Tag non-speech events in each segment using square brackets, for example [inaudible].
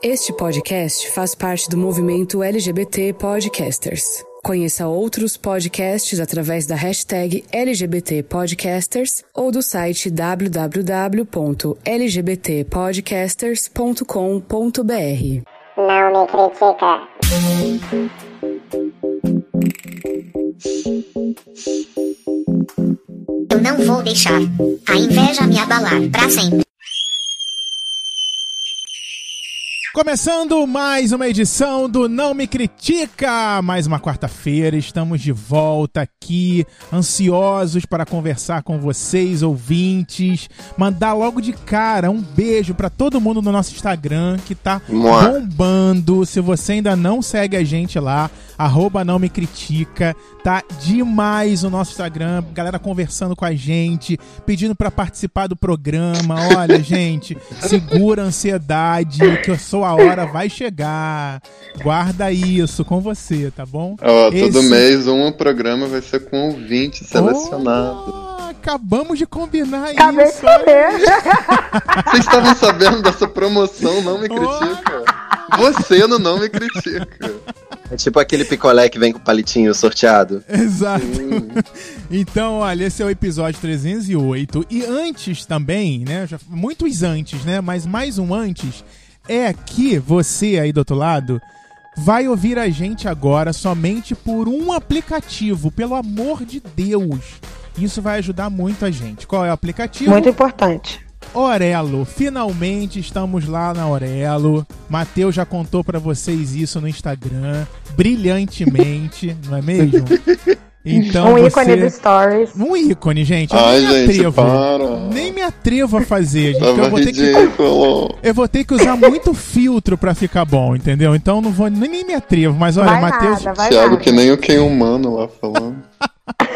Este podcast faz parte do movimento LGBT Podcasters. Conheça outros podcasts através da hashtag LGBT Podcasters ou do site www.lgbtpodcasters.com.br. Não me critica. Eu não vou deixar a inveja me abalar pra sempre. Começando mais uma edição do Não Me Critica, mais uma quarta-feira, estamos de volta aqui, ansiosos para conversar com vocês, ouvintes, mandar logo de cara um beijo para todo mundo no nosso Instagram que tá bombando. Se você ainda não segue a gente lá, arroba Não Me Critica, tá demais o nosso Instagram, galera conversando com a gente, pedindo para participar do programa. Olha, [laughs] gente, segura a ansiedade, que eu sou a hora vai chegar. Guarda isso com você, tá bom? Ó, todo Esse- mês um programa vai ser com ouvinte selecionado. Oh, acabamos de combinar Acabei de isso. saber. [laughs] Vocês estavam sabendo dessa promoção? Não me critica. Você no Não Me Critica. É tipo aquele picolé que vem com o palitinho sorteado. Exato. Então, olha, esse é o episódio 308. E antes também, né? já- muitos antes, né? Mas mais um antes é que você aí do outro lado vai ouvir a gente agora somente por um aplicativo, pelo amor de Deus. Isso vai ajudar muito a gente. Qual é o aplicativo? Muito importante. Orelo. Finalmente estamos lá na Orelo. Matheus já contou pra vocês isso no Instagram, brilhantemente, não é mesmo? [laughs] Então um você... ícone do Stories. Um ícone, gente. Eu Ai, nem me gente, atrevo. para. Nem me atrevo a fazer, gente. Tava eu vou ter que eu vou ter que usar muito filtro pra ficar bom, entendeu? Então não vou nem, nem me atrevo. Mas olha, Matheus, Thiago nada. que nem o Ken Humano lá falando.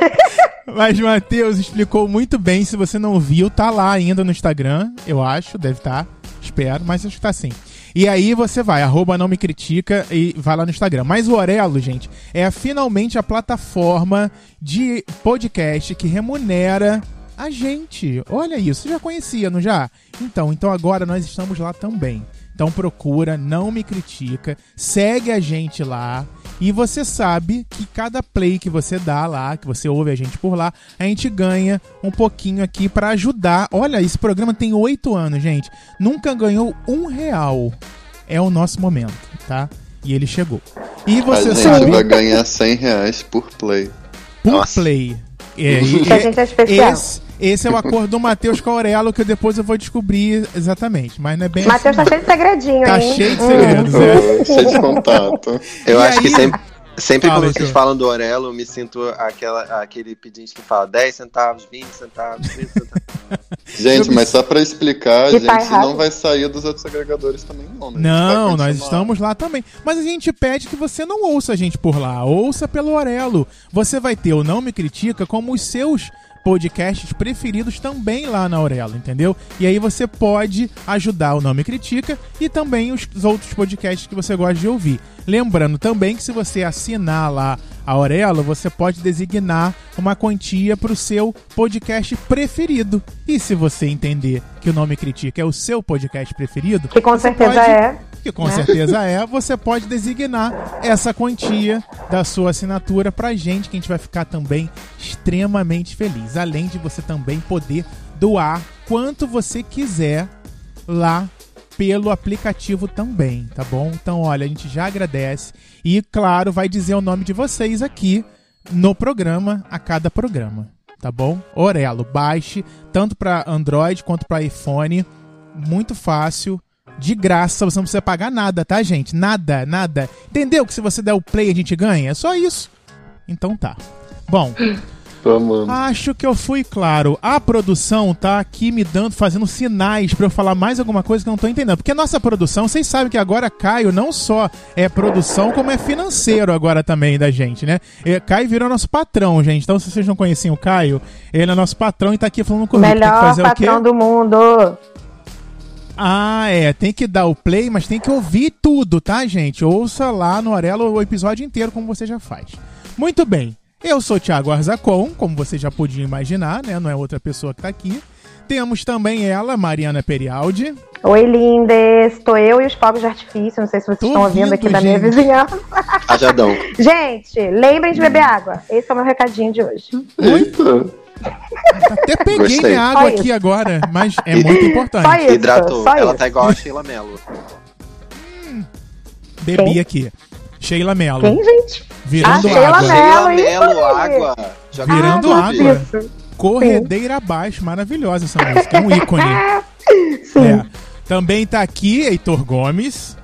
[laughs] mas Matheus explicou muito bem. Se você não viu, tá lá ainda no Instagram, eu acho, deve estar. Espero, mas acho que tá sim. E aí você vai, arroba não me critica e vai lá no Instagram. Mas o Orelo, gente, é finalmente a plataforma de podcast que remunera a gente. Olha isso, já conhecia, não já? Então, então agora nós estamos lá também. Então procura, não me critica, segue a gente lá. E você sabe que cada play que você dá lá, que você ouve a gente por lá, a gente ganha um pouquinho aqui pra ajudar. Olha, esse programa tem oito anos, gente. Nunca ganhou um real. É o nosso momento, tá? E ele chegou. E A você gente sabe vai ganhar 100 reais por play. por Nossa. play. É, [laughs] e- Que a gente é especial. esse, esse é o acordo do Matheus com a Aurelo, que depois eu vou descobrir exatamente. Mas não é bem Matheus tá assim. cheio de segredinho, Tá hein? cheio de Hum. segredos, é. Ô, Cheio de contato. Eu E acho aí- que sempre, sempre Fala, quando vocês falam do Orelo, eu me sinto aquela, aquele pedinte que fala 10 centavos, 20 centavos, 30 centavos. [laughs] Gente, mas só pra explicar, a E tá gente não vai sair dos outros agregadores também, não. Né? Gente Não, nós estamos lá também. Mas a gente pede que você não ouça a gente por lá. Ouça pelo Orelo. Você vai ter o Não Me Critica como os seus podcasts preferidos também lá na Aurelo, entendeu? E aí você pode ajudar o Não Me Critica e também os outros podcasts que você gosta de ouvir. Lembrando também que se você assinar lá a Aurelo, você pode designar uma quantia para o seu podcast preferido. E se você entender que o Não Me Critica é o seu podcast preferido, Que com certeza pode- é. que com né? certeza é, você pode designar essa quantia da sua assinatura pra gente, que a gente vai ficar também extremamente feliz. Além de você também poder doar quanto você quiser lá pelo aplicativo também, tá bom? Então, olha, a gente já agradece e, claro, vai dizer o nome de vocês aqui no programa, a cada programa, tá bom? Orelo, baixe tanto para Android quanto para iPhone, muito fácil, de graça, você não precisa pagar nada, tá, gente? Nada, nada. Entendeu que se você der o play a gente ganha? É só isso. Então tá. Bom, Tô amando. Acho que eu fui claro. A produção tá aqui me dando, fazendo sinais pra eu falar mais alguma coisa que eu não tô entendendo. Porque a nossa produção, vocês sabem que agora Caio não só é produção, como é financeiro agora também da gente, né? E Caio virou nosso patrão, gente. Então, se vocês não conheciam o Caio, ele é nosso patrão e tá aqui falando comigo. Melhor fazer o quê? patrão do mundo. Ah, é. Tem que dar o play, mas tem que ouvir tudo, tá, gente? Ouça lá no Arelo o episódio inteiro, como você já faz. Muito bem. Eu sou o Thiago Arzacon, como você já podia imaginar, né? Não é outra pessoa que tá aqui. Temos também ela, Mariana Perialdi. Oi, lindes. Estou eu e os fogos de artifício. Não sei se vocês Tô estão ouvindo ouvindo, aqui da minha gente. vizinhança. Rajadão. [laughs] Gente, lembrem de beber água. Esse é o meu recadinho de hoje. Eita. Até peguei Gostei. minha água Só aqui isso. agora, mas é muito importante. Só isso. Hidratou. Só Ela isso. tá igual a Sheila Mello. Bebi Quem? aqui. Sheila Mello. Quem, gente? Virando Ah, água. Sheila Mello, água. Joga Virando no água. Isso. Corredeira abaixo. Maravilhosa essa música. É um ícone. [laughs] Sim. É. Também tá aqui Heitor Gomes.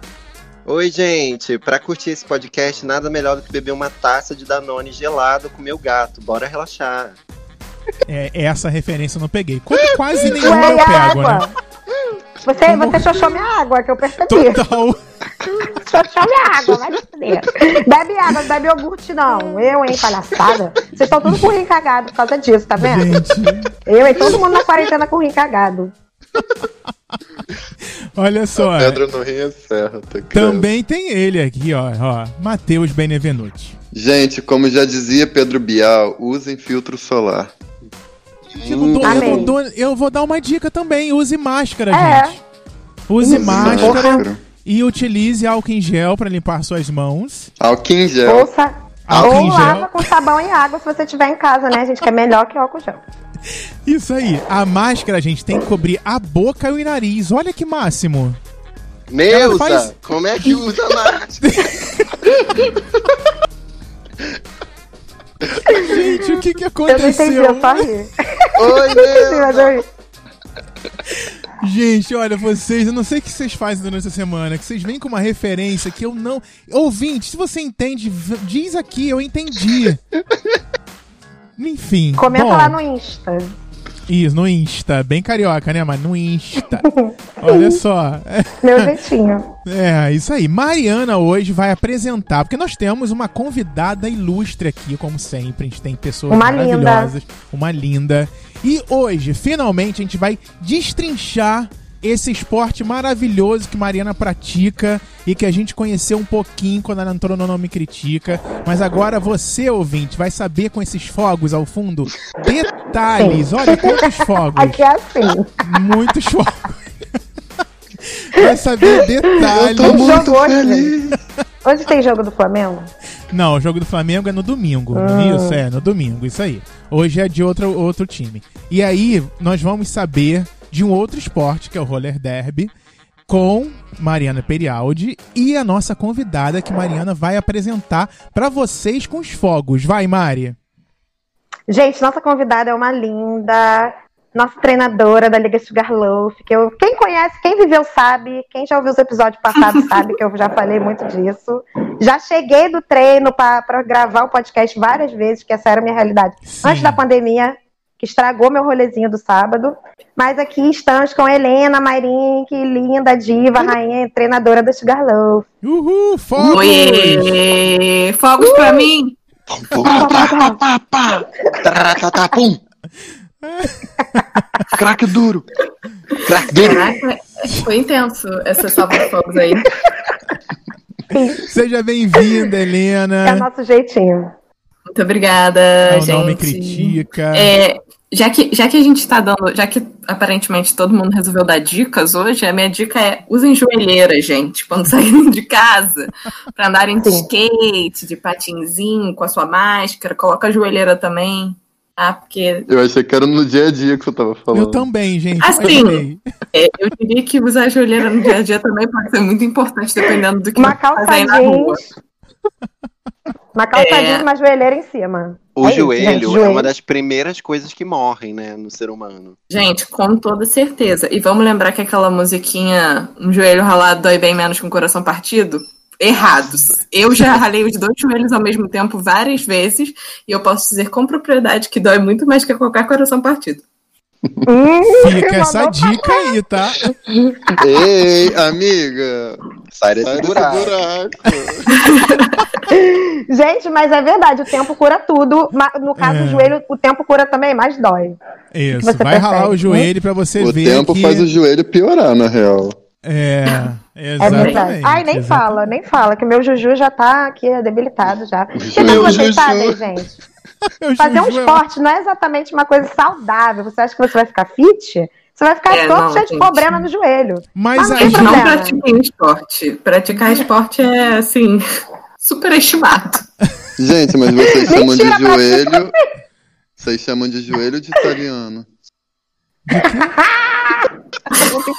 Oi, gente. Pra curtir esse podcast, nada melhor do que beber uma taça de Danone gelado com meu gato. Bora relaxar. É, essa referência eu não peguei. Como quase nenhuma Ué, eu a pego, água? né? Você, você xoxou minha água, que eu percebi. Total. [laughs] Xoxou minha água, vai. Bebe água, não bebe iogurte, não. Eu, hein, palhaçada. Vocês estão tudo com o rim cagado por causa disso, tá vendo? Gente, Eu, hein, todo mundo na quarentena com o rim cagado. olha só. Pedra no rim é tá credo. Também tem ele aqui, ó. ó Matheus Benevenuti. Gente, como já dizia Pedro Bial, usem filtro solar. Eu, não dou- eu não dou- eu vou dar uma dica também. Use máscara, É. gente. Use máscara e utilize álcool em gel pra limpar suas mãos. Álcool em gel. Ouça. Álcool Ou em gel. lava com sabão e água se você tiver em casa, né, gente? Que é melhor que álcool gel. [laughs] Isso aí. A máscara, gente, tem que cobrir a boca e o nariz. Olha que máximo. Neuza, faz- como é que usa máscara? [laughs] Gente, o que que Eu não entendi, aconteceu? [laughs] eu. Oi. Gente, olha, vocês, eu não sei o que vocês fazem durante a semana, que vocês vêm com uma referência que eu não. Ouvinte, se você entende, diz aqui, eu entendi. [laughs] Enfim. Comenta bom, lá no Insta. Isso, no Insta. Bem carioca, né, mas no Insta. [laughs] Olha só. Meu jeitinho. [laughs] É, isso aí. Mariana hoje vai apresentar, porque nós temos uma convidada ilustre aqui, como sempre. A gente tem pessoas Uma linda. maravilhosas, uma linda. E hoje, finalmente, a gente vai destrinchar esse esporte maravilhoso que Mariana pratica e que a gente conheceu um pouquinho quando ela entrou no Nome Critica. Mas agora você, ouvinte, vai saber com esses fogos ao fundo detalhes. Olha quantos fogos. Aqui é assim. Muitos fogos. Vai saber detalhes. Tem jogo hoje. Hoje tem jogo do Flamengo? Não, o jogo do Flamengo é no domingo. Ah. Isso, é, no domingo, isso aí. Hoje é de outro, outro time. E aí, nós vamos saber de um outro esporte, que é o roller derby, com Mariana Perialdi e a nossa convidada que Mariana vai apresentar pra vocês com os fogos. Vai, Mari. Gente, nossa convidada é uma linda, nossa treinadora da Liga Sugarloaf, que eu, quem conhece, quem viveu sabe, quem já ouviu os episódios passados [laughs] sabe que eu já falei muito disso. Já cheguei do treino para gravar o podcast várias vezes, que essa era a minha realidade. Sim. Antes da pandemia, que estragou meu rolezinho do sábado. Mas aqui estamos com Helena Mairin, que linda, diva, rainha, treinadora da Sugarloaf. Uhul, fogos! Oiê! Fogos pra mim! Pum. Craque duro. Craque duro. Caraca, foi intenso essa salva de fogos aí. Seja bem-vinda, É o Helena. nosso jeitinho. Muito obrigada, É o gente. nome critica. É, já, que, já que a gente tá dando. Já que aparentemente todo mundo resolveu dar dicas hoje, a minha dica é usem joelheira, gente, quando [laughs] saírem de casa. Pra andarem de skate, de patinzinho, com a sua máscara. Coloca a joelheira também. Tá? Porque Eu achei que era no dia a dia que você tava falando. Eu também, gente. Assim, Gostei. é, eu diria que usar a joelheira no dia a dia também pode ser muito importante, dependendo do que Uma você calça na rua. Uma calça É. jeans e uma joelheira em cima. O É isso, joelho gente, é uma das primeiras coisas que morrem, né, no ser humano. Gente, com toda certeza. E vamos lembrar que aquela musiquinha Um joelho ralado dói bem menos que um coração partido? Errados. Eu já ralei os dois joelhos ao mesmo tempo várias vezes e eu posso dizer com propriedade que dói muito mais que qualquer coração partido. Fica essa dica aí, tá? Ei, amiga. Sai desse Sai desse buraco. buraco. [laughs] Gente, mas é verdade, o tempo cura tudo. No caso É. do joelho, o tempo cura também, mas dói. Isso, Você vai ralar percebe, o joelho pra você O ver tempo que... faz o joelho piorar, na real. É, [laughs] É exatamente. verdade. Ai, nem exatamente. fala, nem fala, que meu Juju já tá aqui debilitado já. O que, que Meu vocês sabem, [laughs] gente? Fazer um é- esporte não é exatamente uma coisa saudável. Você acha que você vai ficar fit? Você vai ficar É, todo não, cheio de gente. problema no joelho. Mas Mas não aí, não pratiquem esporte. Praticar esporte é, assim, [laughs] superestimado. Gente, mas vocês [laughs] chamam de joelho. Vocês chamam de joelho de italiano.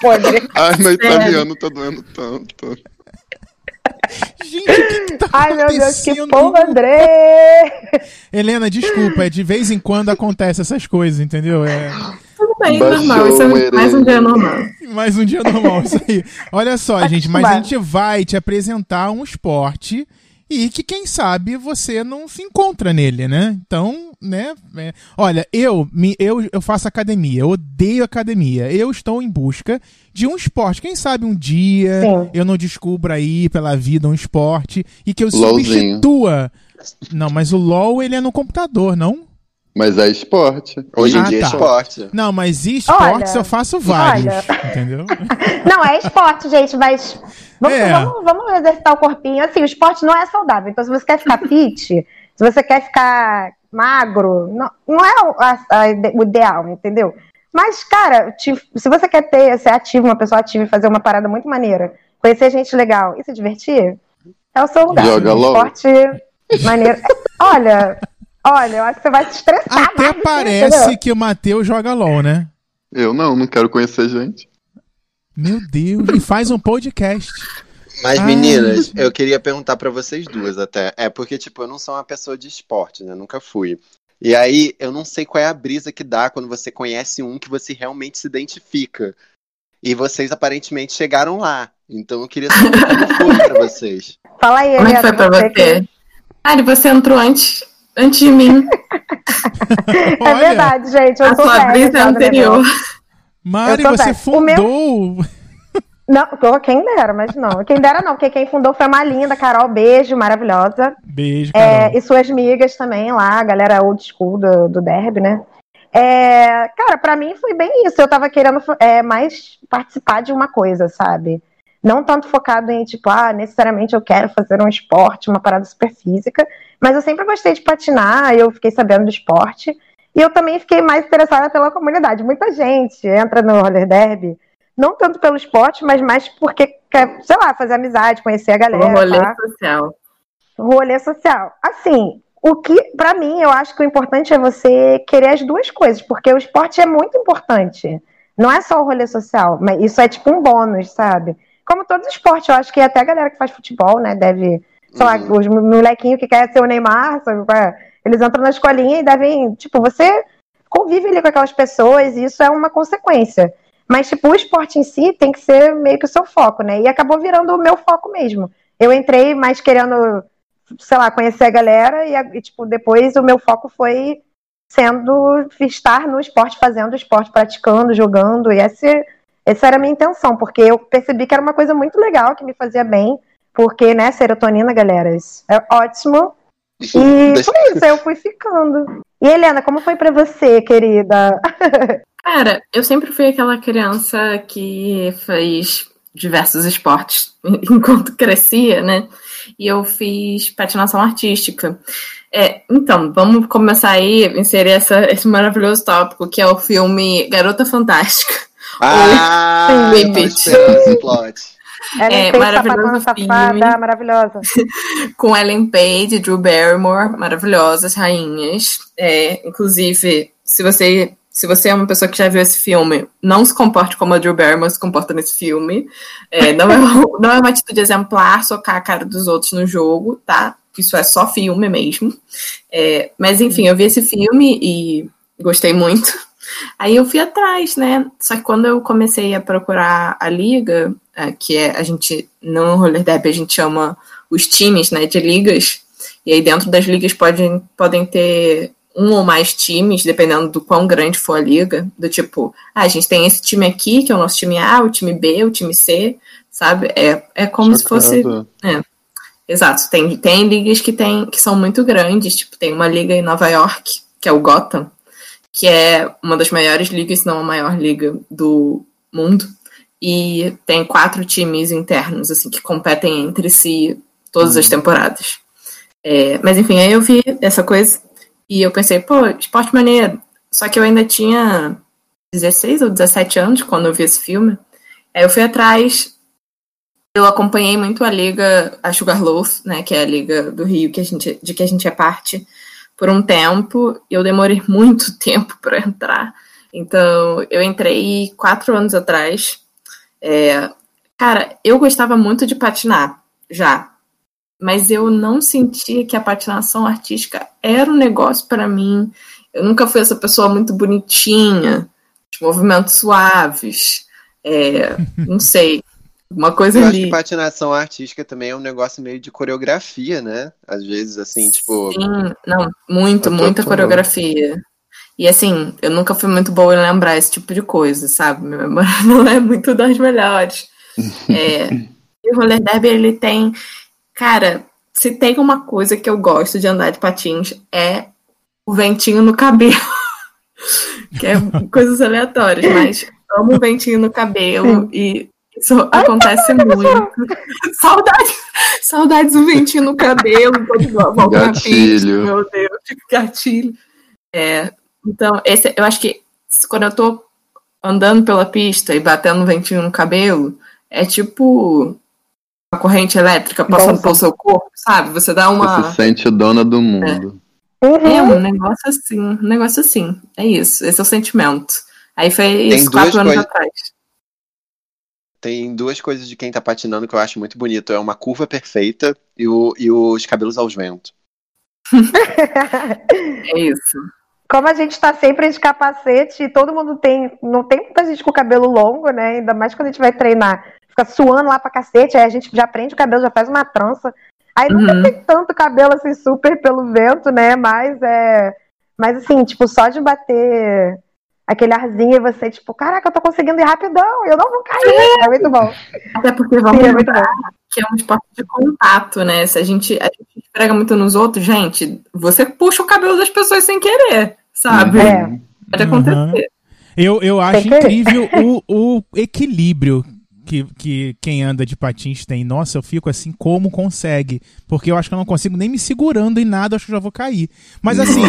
Podre. [laughs] Ai, meu italiano tá doendo tanto. gente, o que, que tá Ai, meu Deus, que porra, André! Helena, desculpa, é de vez em quando acontece essas coisas, entendeu? É bem, Baixou normal. Isso é mais um dia normal. mais um dia normal, isso aí. Olha só, gente, mas a gente vai te apresentar um esporte e que, quem sabe, você não se encontra nele, né? Então, né? é- Olha, eu, me, eu, eu faço academia, eu odeio academia. Eu estou em busca de um esporte. Quem sabe um dia Sim. eu não descubra aí pela vida um esporte e que eu LOLzinho. substitua. Não, mas o LOL ele é no computador, não? Mas é esporte. Hoje em Ah, dia tá. é esporte. Não, mas esportes Olha, eu faço vários, olha. entendeu? [laughs] Não, é esporte, gente, mas vamos, É. vamos, vamos exercitar o corpinho. Assim, o esporte não é saudável. Então, se você quer ficar fit, [laughs] se você quer ficar magro, não, não é o, a- a o ideal, entendeu? Mas, cara, te- se você quer ter, ser ativo, uma pessoa ativa e fazer uma parada muito maneira, conhecer gente legal e se divertir, é o seu lugar. Joga LOL. Esporte maneiro. [laughs] Olha, olha, eu acho que você vai se estressar Até mais, parece que o Matheus joga LOL, né? Eu não, não quero conhecer gente. Meu Deus, e faz um podcast. Mas, Ai. meninas, eu queria perguntar pra vocês duas até. É porque, tipo, eu não sou uma pessoa de esporte, né? Nunca fui. E aí, eu não sei qual é a brisa que dá quando você conhece um que você realmente se identifica. E vocês aparentemente chegaram lá. Então eu queria saber como foi pra vocês. Fala aí, Como é que foi pra você que- você? Ari, você entrou antes, antes de mim. [laughs] [laughs] É Olha, verdade, gente. Eu A sou sua brisa é anterior. Mari, você velha. O meu- fundou. [laughs] Não, quem dera, mas não. Quem dera não, porque quem fundou foi uma linda, Carol, beijo, maravilhosa. Beijo, É, Carol. e suas amigas também lá, a galera old school do, do derby, né? É, cara, pra mim foi bem isso. Eu tava querendo é, mais participar de uma coisa, sabe? Não tanto focado em, tipo, ah, necessariamente eu quero fazer um esporte, uma parada super física, mas eu sempre gostei de patinar, eu fiquei sabendo do esporte, e eu também fiquei mais interessada pela comunidade. Muita gente entra no roller derby, não tanto pelo esporte, mas mais porque quer, sei lá, fazer amizade, conhecer a galera. O rolê tá? social. rolê social. Assim, o que, pra mim, eu acho que o importante é você querer as duas coisas, porque o esporte é muito importante. Não é só o rolê social, mas isso é tipo um bônus, sabe? Como todo esporte, eu acho que até a galera que faz futebol, né, deve, sei lá, Uhum. os molequinhos que querem ser o Neymar, sabe? Eles entram na escolinha e devem, tipo, você convive ali com aquelas pessoas e isso é uma consequência. Mas, tipo, o esporte em si tem que ser meio que o seu foco, né? E acabou virando o meu foco mesmo. Eu entrei mais querendo sei lá, conhecer a galera e, e, tipo, depois o meu foco foi sendo estar no esporte, fazendo esporte, praticando, jogando, e essa, essa era a minha intenção, porque eu percebi que era uma coisa muito legal, que me fazia bem, porque, né, serotonina, galera, isso é ótimo, e foi isso, eu fui ficando. E Helena, como foi pra você, querida? [laughs] Cara, eu sempre fui aquela criança que fez diversos esportes [laughs] enquanto crescia, né? E eu fiz patinação artística. É, então, vamos começar aí a inserir essa, esse maravilhoso tópico, que é o filme Garota Fantástica. Ah, esperando esse plot. Ela É, fez maravilhoso filme. safada, maravilhosa. [laughs] com Ellen Page, Drew Barrymore, maravilhosas rainhas. É, inclusive, se você se você é uma pessoa que já viu esse filme, não se comporte como a Drew Barrymore se comporta nesse filme. É, não, é, [laughs] não é uma atitude exemplar socar a cara dos outros no jogo, tá? Isso é só filme mesmo. É, mas enfim, eu vi esse filme e gostei muito. Aí eu fui atrás, né? Só que quando eu comecei a procurar a liga, é, que é a gente no roller derby a gente chama os times, né, de ligas. E aí dentro das ligas podem, podem ter um ou mais times, dependendo do quão grande for a liga, do tipo, ah, a gente tem esse time aqui, que é o nosso time A, o time B, o time C, sabe? É, é como se fosse Chocado. Exato, tem, tem ligas que, tem, que são muito grandes, tipo, tem uma liga em Nova York, que é o Gotham, que é uma das maiores ligas, se não a maior liga do mundo, e tem quatro times internos, assim, que competem entre si todas as temporadas. É, mas enfim, aí eu vi essa coisa, E eu pensei, pô, esporte maneiro. Só que eu ainda tinha 16 ou 17 anos quando eu vi esse filme. Aí eu fui atrás. Eu acompanhei muito a liga, a Sugarloaf, né, que é a liga do Rio que a gente, de que a gente é parte, por um tempo. Eu demorei [laughs] muito tempo para entrar. Então, eu entrei quatro anos atrás. É, cara, eu gostava muito de patinar, já. Mas eu não sentia que a patinação artística era um negócio para mim. Eu nunca fui essa pessoa muito bonitinha, de movimentos suaves. É, [laughs] não sei. Uma coisa Eu acho que patinação artística também é um negócio meio de coreografia, né? Às vezes, assim, tipo. Sim, não, muito, muita coreografia. E assim, eu nunca fui muito boa em lembrar esse tipo de coisa, sabe? Minha memória [laughs] não é muito das melhores. [laughs] É, e o roller derby, ele tem. Cara, se tem uma coisa que eu gosto de andar de patins é o ventinho no cabelo. [laughs] que é coisas aleatórias, mas amo o ventinho no cabelo e isso acontece muito. Saudades, saudades do ventinho no cabelo, volta na Gatilho. meu Deus, tipo, gatilho. É, então, esse, eu acho que quando eu tô andando pela pista e batendo um ventinho no cabelo, é tipo uma corrente elétrica passando Nossa. pelo seu corpo, sabe? Você dá uma. Você se sente dona do mundo. É Uhum. um negócio assim, um negócio assim. É isso, esse é o sentimento. Aí foi Tem isso, quatro anos coisas- atrás. Tem duas coisas de quem tá patinando que eu acho muito bonito. É uma curva perfeita e, o, e os cabelos aos ventos. [laughs] É isso. Como a gente tá sempre de capacete, e todo mundo tem. Não tem muita gente com cabelo longo, né? Ainda mais quando a gente vai treinar. Fica suando lá pra cacete, aí a gente já prende o cabelo, já faz uma trança. Aí nunca Uhum. tem tanto cabelo assim, super pelo vento, né? Mas é. Mas assim, tipo, só de bater aquele arzinho e você, tipo, caraca, eu tô conseguindo ir rapidão, eu não vou cair. É muito bom. Até porque vamos Sim, é muito lembrar bom. que é um esporte de contato, né? Se a gente, a gente esfrega muito nos outros, gente, você puxa o cabelo das pessoas sem querer, sabe? É. Pode Uhum. acontecer. Eu, eu acho incrível o, o equilíbrio que, que quem anda de patins tem. Nossa, eu fico assim, como consegue? Porque eu acho que eu não consigo nem me segurando em nada, acho que eu já vou cair. Mas assim,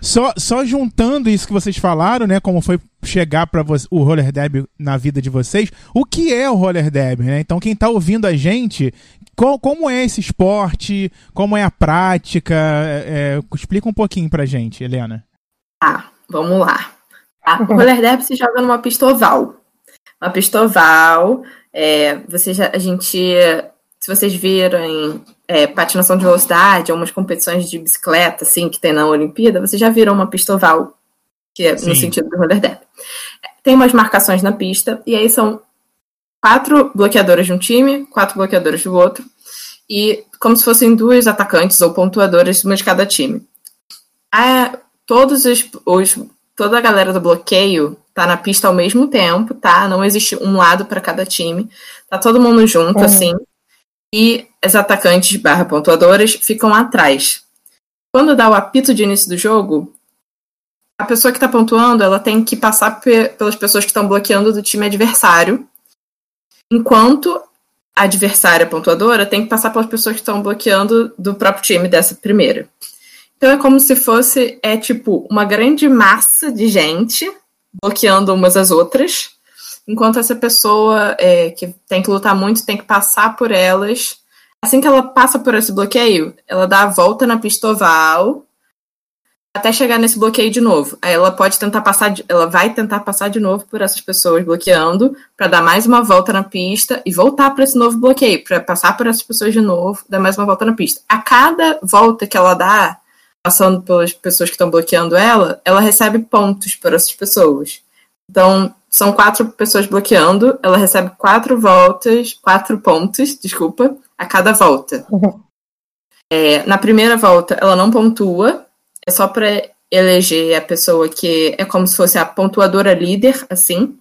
só, só juntando isso que vocês falaram, né? Como foi chegar para o roller derby na vida de vocês, o que é o roller derby, né? Então quem tá ouvindo a gente, qual- como é esse esporte, como é a prática, é, é, explica um pouquinho pra gente, Helena. Tá, vamos lá. A roller derby se joga numa pista oval. Uma pista oval, é, você já, a gente, se vocês viram é, patinação de velocidade, algumas competições de bicicleta, assim, que tem na Olimpíada, vocês já viram uma pista oval, que é no Sim. sentido do roller derby. Tem umas marcações na pista, e aí são quatro bloqueadoras de um time, quatro bloqueadoras do outro, e como se fossem duas atacantes ou pontuadoras, uma de cada time. A, todos os, os toda a galera do bloqueio tá na pista ao mesmo tempo, tá? Não existe um lado para cada time. Tá todo mundo junto, Uhum. assim. E as atacantes barra pontuadoras ficam atrás. Quando dá o apito de início do jogo, a pessoa que tá pontuando, ela tem que passar pe- pelas pessoas que estão bloqueando do time adversário, enquanto a adversária pontuadora tem que passar pelas pessoas que estão bloqueando do próprio time dessa primeira. Então é como se fosse, é tipo, uma grande massa de gente bloqueando umas às outras, enquanto essa pessoa é, que tem que lutar muito tem que passar por elas. Assim que ela passa por esse bloqueio, ela dá a volta na pista oval até chegar nesse bloqueio de novo. Aí ela pode tentar passar, ela vai tentar passar de novo por essas pessoas bloqueando, para dar mais uma volta na pista e voltar para esse novo bloqueio, para passar por essas pessoas de novo, dar mais uma volta na pista. A cada volta que ela dá, passando pelas pessoas que estão bloqueando ela, ela recebe pontos por essas pessoas. Então, são quatro pessoas bloqueando, ela recebe quatro voltas, quatro pontos, desculpa, a cada volta. É, na primeira volta, ela não pontua, é só para eleger a pessoa que é como se fosse a pontuadora líder, assim.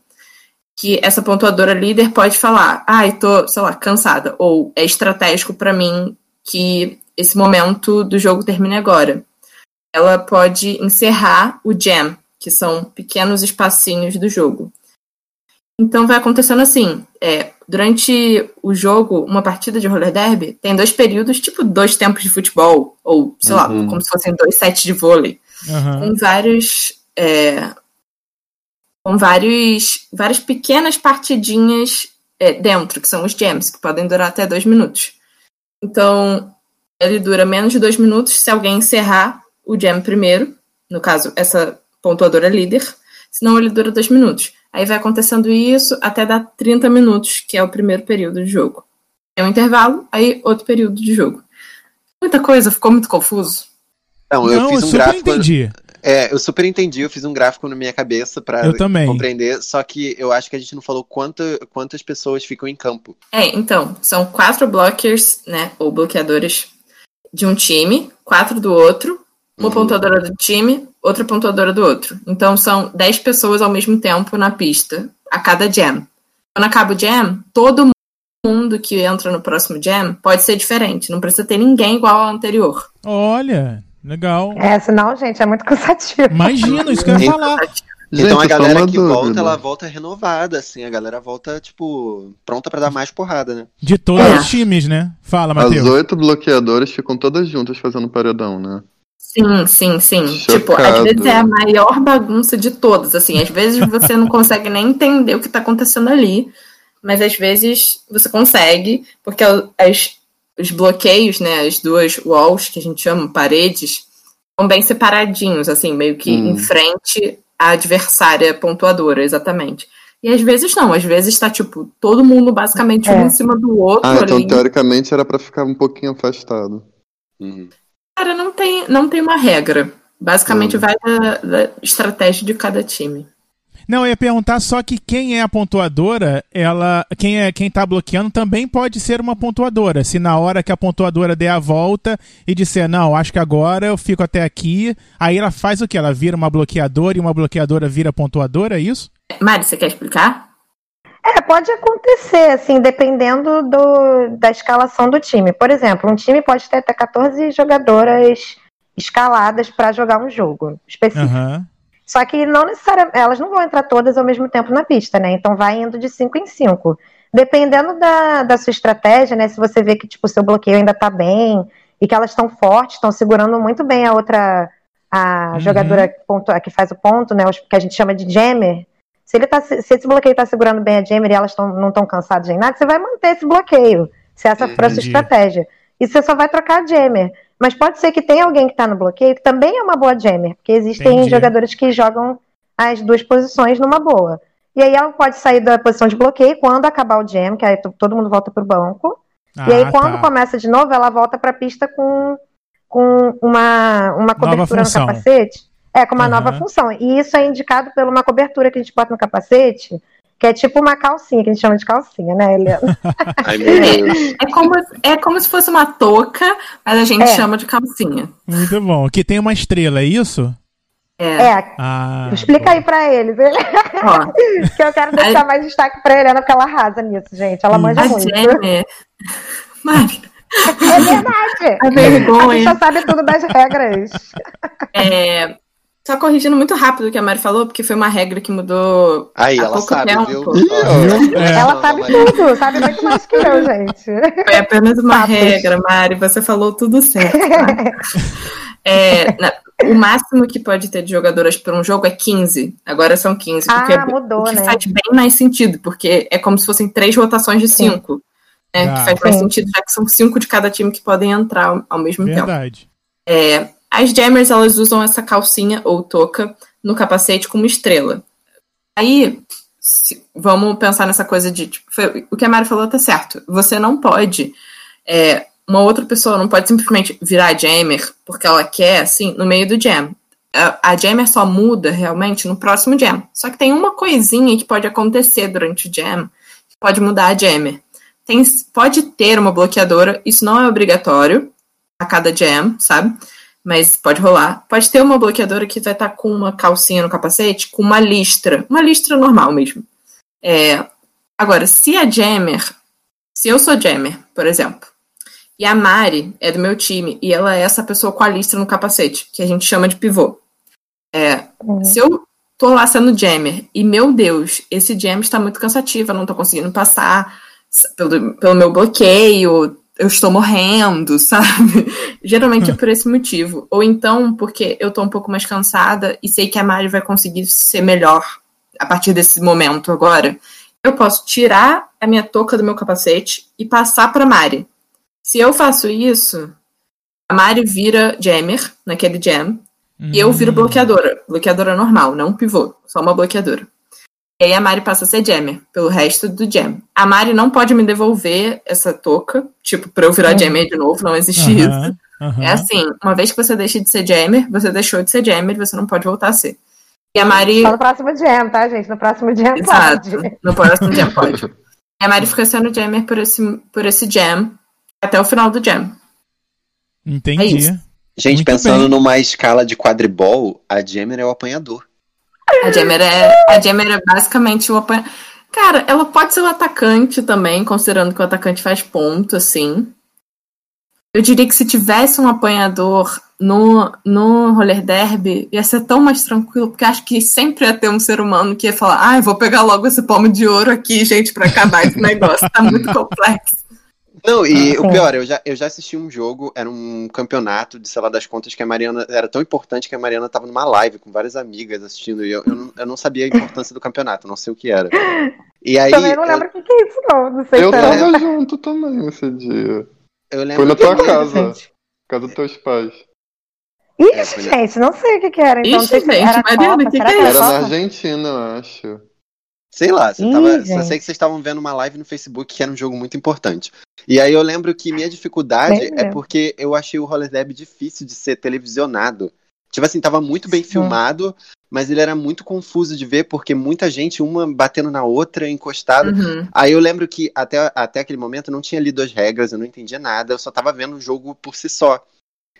Que essa pontuadora líder pode falar: ai, tô, sei lá, cansada. Ou é estratégico para mim que esse momento do jogo termine agora. Ela pode encerrar o jam, que são pequenos espacinhos do jogo. Então vai acontecendo assim: é, durante o jogo, uma partida de roller derby tem dois períodos, tipo dois tempos de futebol, ou sei lá, Uhum. como se fossem dois sets de vôlei. Aham. com vários. é, com vários, várias pequenas partidinhas é, dentro, que são os jams, que podem durar até dois minutos. Então, ele dura menos de dois minutos se alguém encerrar o jam primeiro, no caso, essa pontuadora líder, senão ele dura dois minutos. Aí vai acontecendo isso até dar 30 minutos, que é o primeiro período de jogo. É um intervalo, aí outro período de jogo. Muita coisa, ficou muito confuso. Não, eu Não, eu fiz um super gráfico. entendi. É, eu super entendi, eu fiz um gráfico na minha cabeça pra Eu também. compreender, só que eu acho que a gente não falou quanta, quantas pessoas ficam em campo. É, então, são quatro blockers, né, ou bloqueadores de um time, quatro do outro, uma Uhum. pontuadora do time, outra pontuadora do outro. Então são dez pessoas ao mesmo tempo na pista, a cada jam. Quando acaba o jam, todo mundo que entra no próximo jam pode ser diferente, não precisa ter ninguém igual ao anterior. Olha, legal. É, senão, gente, é muito cansativo. Imagina, isso que eu ia falar. então a só galera uma que dúvida. volta, ela volta renovada, assim, a galera volta, tipo, pronta pra dar mais porrada, né? De todos É. os times, né? Fala, As Matheus. oito bloqueadoras ficam todas juntas fazendo paredão, né? Sim, sim, sim. Chocado. Tipo, às vezes é a maior bagunça de todas, assim. Às vezes você não consegue nem entender o que tá acontecendo ali, mas às vezes você consegue, porque as, os bloqueios, né, as duas walls, que a gente chama, paredes, estão bem separadinhos, assim, meio que Hum. em frente à adversária pontuadora, exatamente. E às vezes não, às vezes tá, tipo, todo mundo basicamente um É. em cima do outro Ah, então ali. teoricamente era pra ficar um pouquinho afastado. Uhum. Cara, não tem, não tem uma regra. Basicamente Hum. vai da, da estratégia de cada time. Não, eu ia perguntar só que quem é a pontuadora, ela. Quem é quem tá bloqueando também pode ser uma pontuadora. Se na hora que a pontuadora der a volta e disser, não, acho que agora eu fico até aqui, aí ela faz o quê? Ela vira uma bloqueadora e uma bloqueadora vira pontuadora, é isso? Mari, você quer explicar? É, pode acontecer, assim, dependendo do, da escalação do time. Por exemplo, um time pode ter até 14 jogadoras escaladas para jogar um jogo específico. Aham. Só que não necessariamente, elas não vão entrar todas ao mesmo tempo na pista, né? Então vai indo de 5 em 5. Dependendo da, da sua estratégia, né? Se você vê que tipo, o seu bloqueio ainda tá bem e que elas estão fortes, estão segurando muito bem a outra, a Uhum. jogadora que, pontua- que faz o ponto, né? Que a gente chama de jammer. Se, ele tá, se se esse bloqueio tá segurando bem a jammer e elas tão, não estão cansadas nem nada, você vai manter esse bloqueio, se essa for a sua estratégia. E você só vai trocar a jammer. Mas pode ser que tenha alguém que está no bloqueio que também é uma boa jammer, porque existem Entendi. jogadores que jogam as duas posições numa boa. E aí ela pode sair da posição de bloqueio quando acabar o jam, que aí to- todo mundo volta pro banco. e aí Ah, quando tá. começa de novo, ela volta pra pista com, com uma, uma cobertura no capacete. É, com uma Aham. nova função. E isso é indicado por uma cobertura que a gente bota no capacete, que é tipo uma calcinha, que a gente chama de calcinha, né, Helena? [laughs] Ai. É como, é como se fosse uma touca, mas a gente É. chama de calcinha. Muito bom. Que tem uma estrela, é isso? É. É, Ah. explica aí pra eles. Ó, [laughs] que eu quero deixar mais destaque pra Helena, porque ela arrasa nisso, gente. Ela manja a muito. Jammer. Mari, É verdade. a A vergonha. bicha sabe tudo das regras. É, só corrigindo muito rápido o que a Mari falou, porque foi uma regra que mudou Aí, há ela pouco sabe, tempo. viu? É. Ela sabe tudo, sabe muito mais que eu, gente. Foi apenas uma Fatos. regra, Mari. Você falou tudo certo. tá? [laughs] É, na- o máximo que pode ter de jogadoras por um jogo é 15. Agora são 15. Ah, porque mudou, o que né? faz bem mais sentido, porque é como se fossem três rotações de Sim. cinco. Né, Ah. que faz mais Sim. sentido, já que são cinco de cada time que podem entrar ao, ao mesmo tempo. Verdade. É, as jammers, elas usam essa calcinha ou touca no capacete com uma estrela. Aí, se- vamos pensar nessa coisa de. tipo, foi- o que a Mari falou tá certo. Você não pode. é, uma outra pessoa não pode simplesmente virar jammer porque ela quer, assim, no meio do jam. A, a jammer só muda realmente no próximo jam. Só que tem uma coisinha que pode acontecer durante o jam que pode mudar a jammer. Tem, pode ter uma bloqueadora, isso não é obrigatório a cada jam, sabe? Mas pode rolar. Pode ter uma bloqueadora que vai estar com uma calcinha no capacete, com uma listra. Uma listra normal mesmo. É, agora, se a jammer. Se eu sou jammer, por exemplo, e a Mari é do meu time, e ela é essa pessoa com a listra no capacete, que a gente chama de pivô. É, Uhum. se eu tô lá sendo jammer, e meu Deus, esse jam está muito cansativo, eu não tô conseguindo passar pelo, pelo meu bloqueio, eu estou morrendo, [laughs] sabe? Geralmente é por esse motivo. Ou então porque eu tô um pouco mais cansada e sei que a Mari vai conseguir ser melhor a partir desse momento agora. Eu posso tirar a minha touca do meu capacete e passar pra Mari. Se eu faço isso, a Mari vira jammer naquele jam e eu viro Hum. bloqueadora. Bloqueadora normal, não pivô, só uma bloqueadora. E aí a Mari passa a ser jammer pelo resto do jam. A Mari não pode me devolver essa touca, tipo, pra eu virar jammer de novo, não existe isso. Aham, aham. É assim, uma vez que você deixa de ser jammer, você deixou de ser jammer, você não pode voltar a ser. E a Mari. Só no próximo jam, tá, gente? No próximo jam Exato. pode. No próximo jam [laughs] pode. E a Mari fica sendo jammer por esse, por esse jam até o final do jam. É Entendi. isso. Gente, Muito pensando bem. numa escala de quadribol, a Jammer é o apanhador. A jammer é, a jammer é basicamente o apanha... Cara, ela pode ser o atacante também, considerando que o atacante faz ponto, assim. Eu diria que se tivesse um apanhador no, no roller derby, ia ser tão mais tranquilo, porque acho que sempre ia ter um ser humano que ia falar, ah, eu vou pegar logo esse palmo de ouro aqui, gente, pra acabar esse negócio. Tá muito [laughs] complexo. Não, e Ah, o pior, eu já, eu já assisti um jogo, era um campeonato de, sei lá, das contas que a Mariana. Era tão importante que a Mariana tava numa live com várias amigas assistindo, e eu, eu, não, eu não sabia a importância do campeonato, não sei o que era. E aí. Também não eu- lembro o que, que é isso, não. Não sei Eu é- tava [laughs] junto também esse dia. Eu Foi lembro na que- tua casa. gente. Casa dos teus pais. Ixi, É, foi- gente, não sei o que, que era. Então, não Ixi, sei se gente, era Mariana, Copa, que será que é era Era na? Argentina, eu acho. Sei lá, você Ih, tava, só sei que vocês estavam vendo uma live no Facebook que era um jogo muito importante. E aí eu lembro que minha dificuldade é porque eu achei o Roller Derby difícil de ser televisionado. Tipo assim, tava muito bem Sim. filmado, mas ele era muito confuso de ver, porque muita gente, uma batendo na outra, encostada. Uhum. Aí eu lembro que até, até aquele momento eu não tinha lido as regras, eu não entendia nada, eu só tava vendo o jogo por si só.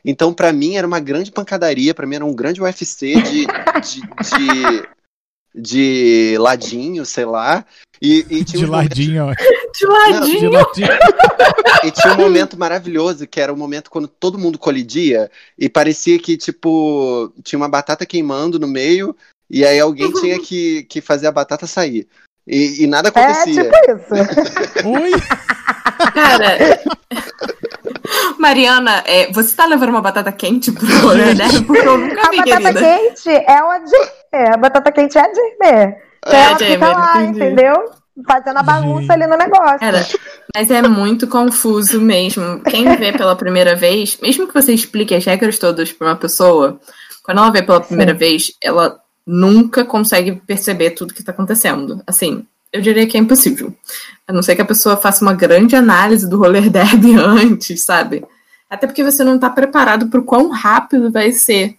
Então, pra mim, era uma grande pancadaria, pra mim era um grande UFC de, de, de, de ladinho, sei lá. E, e tinha De momentos- ladinho, ó. De [laughs] De ladinho. ladinho. e tinha um momento maravilhoso, que era o momento quando todo mundo colidia, e parecia que, tipo, tinha uma batata queimando no meio, e aí alguém [laughs] tinha que, que fazer a batata sair. E, e nada É acontecia. tipo isso. [laughs] Oi? Cara. Mariana, é, você tá levando uma batata quente pro rolê, né? Porque eu nunca A vi, batata querida. quente é o Adjmer. A batata quente é a Adjmer. É a ela fica Adjmer, lá, entendi. entendeu? Fazendo a bagunça ali no negócio. Cara, mas é muito confuso mesmo. Quem vê pela primeira vez, mesmo que você explique as regras todas pra uma pessoa, quando ela vê pela primeira vez, ela nunca consegue perceber tudo que tá acontecendo. Assim, eu diria que é impossível. A não ser que a pessoa faça uma grande análise do roller [laughs] derby antes, sabe? Até porque você não tá preparado pro quão rápido vai ser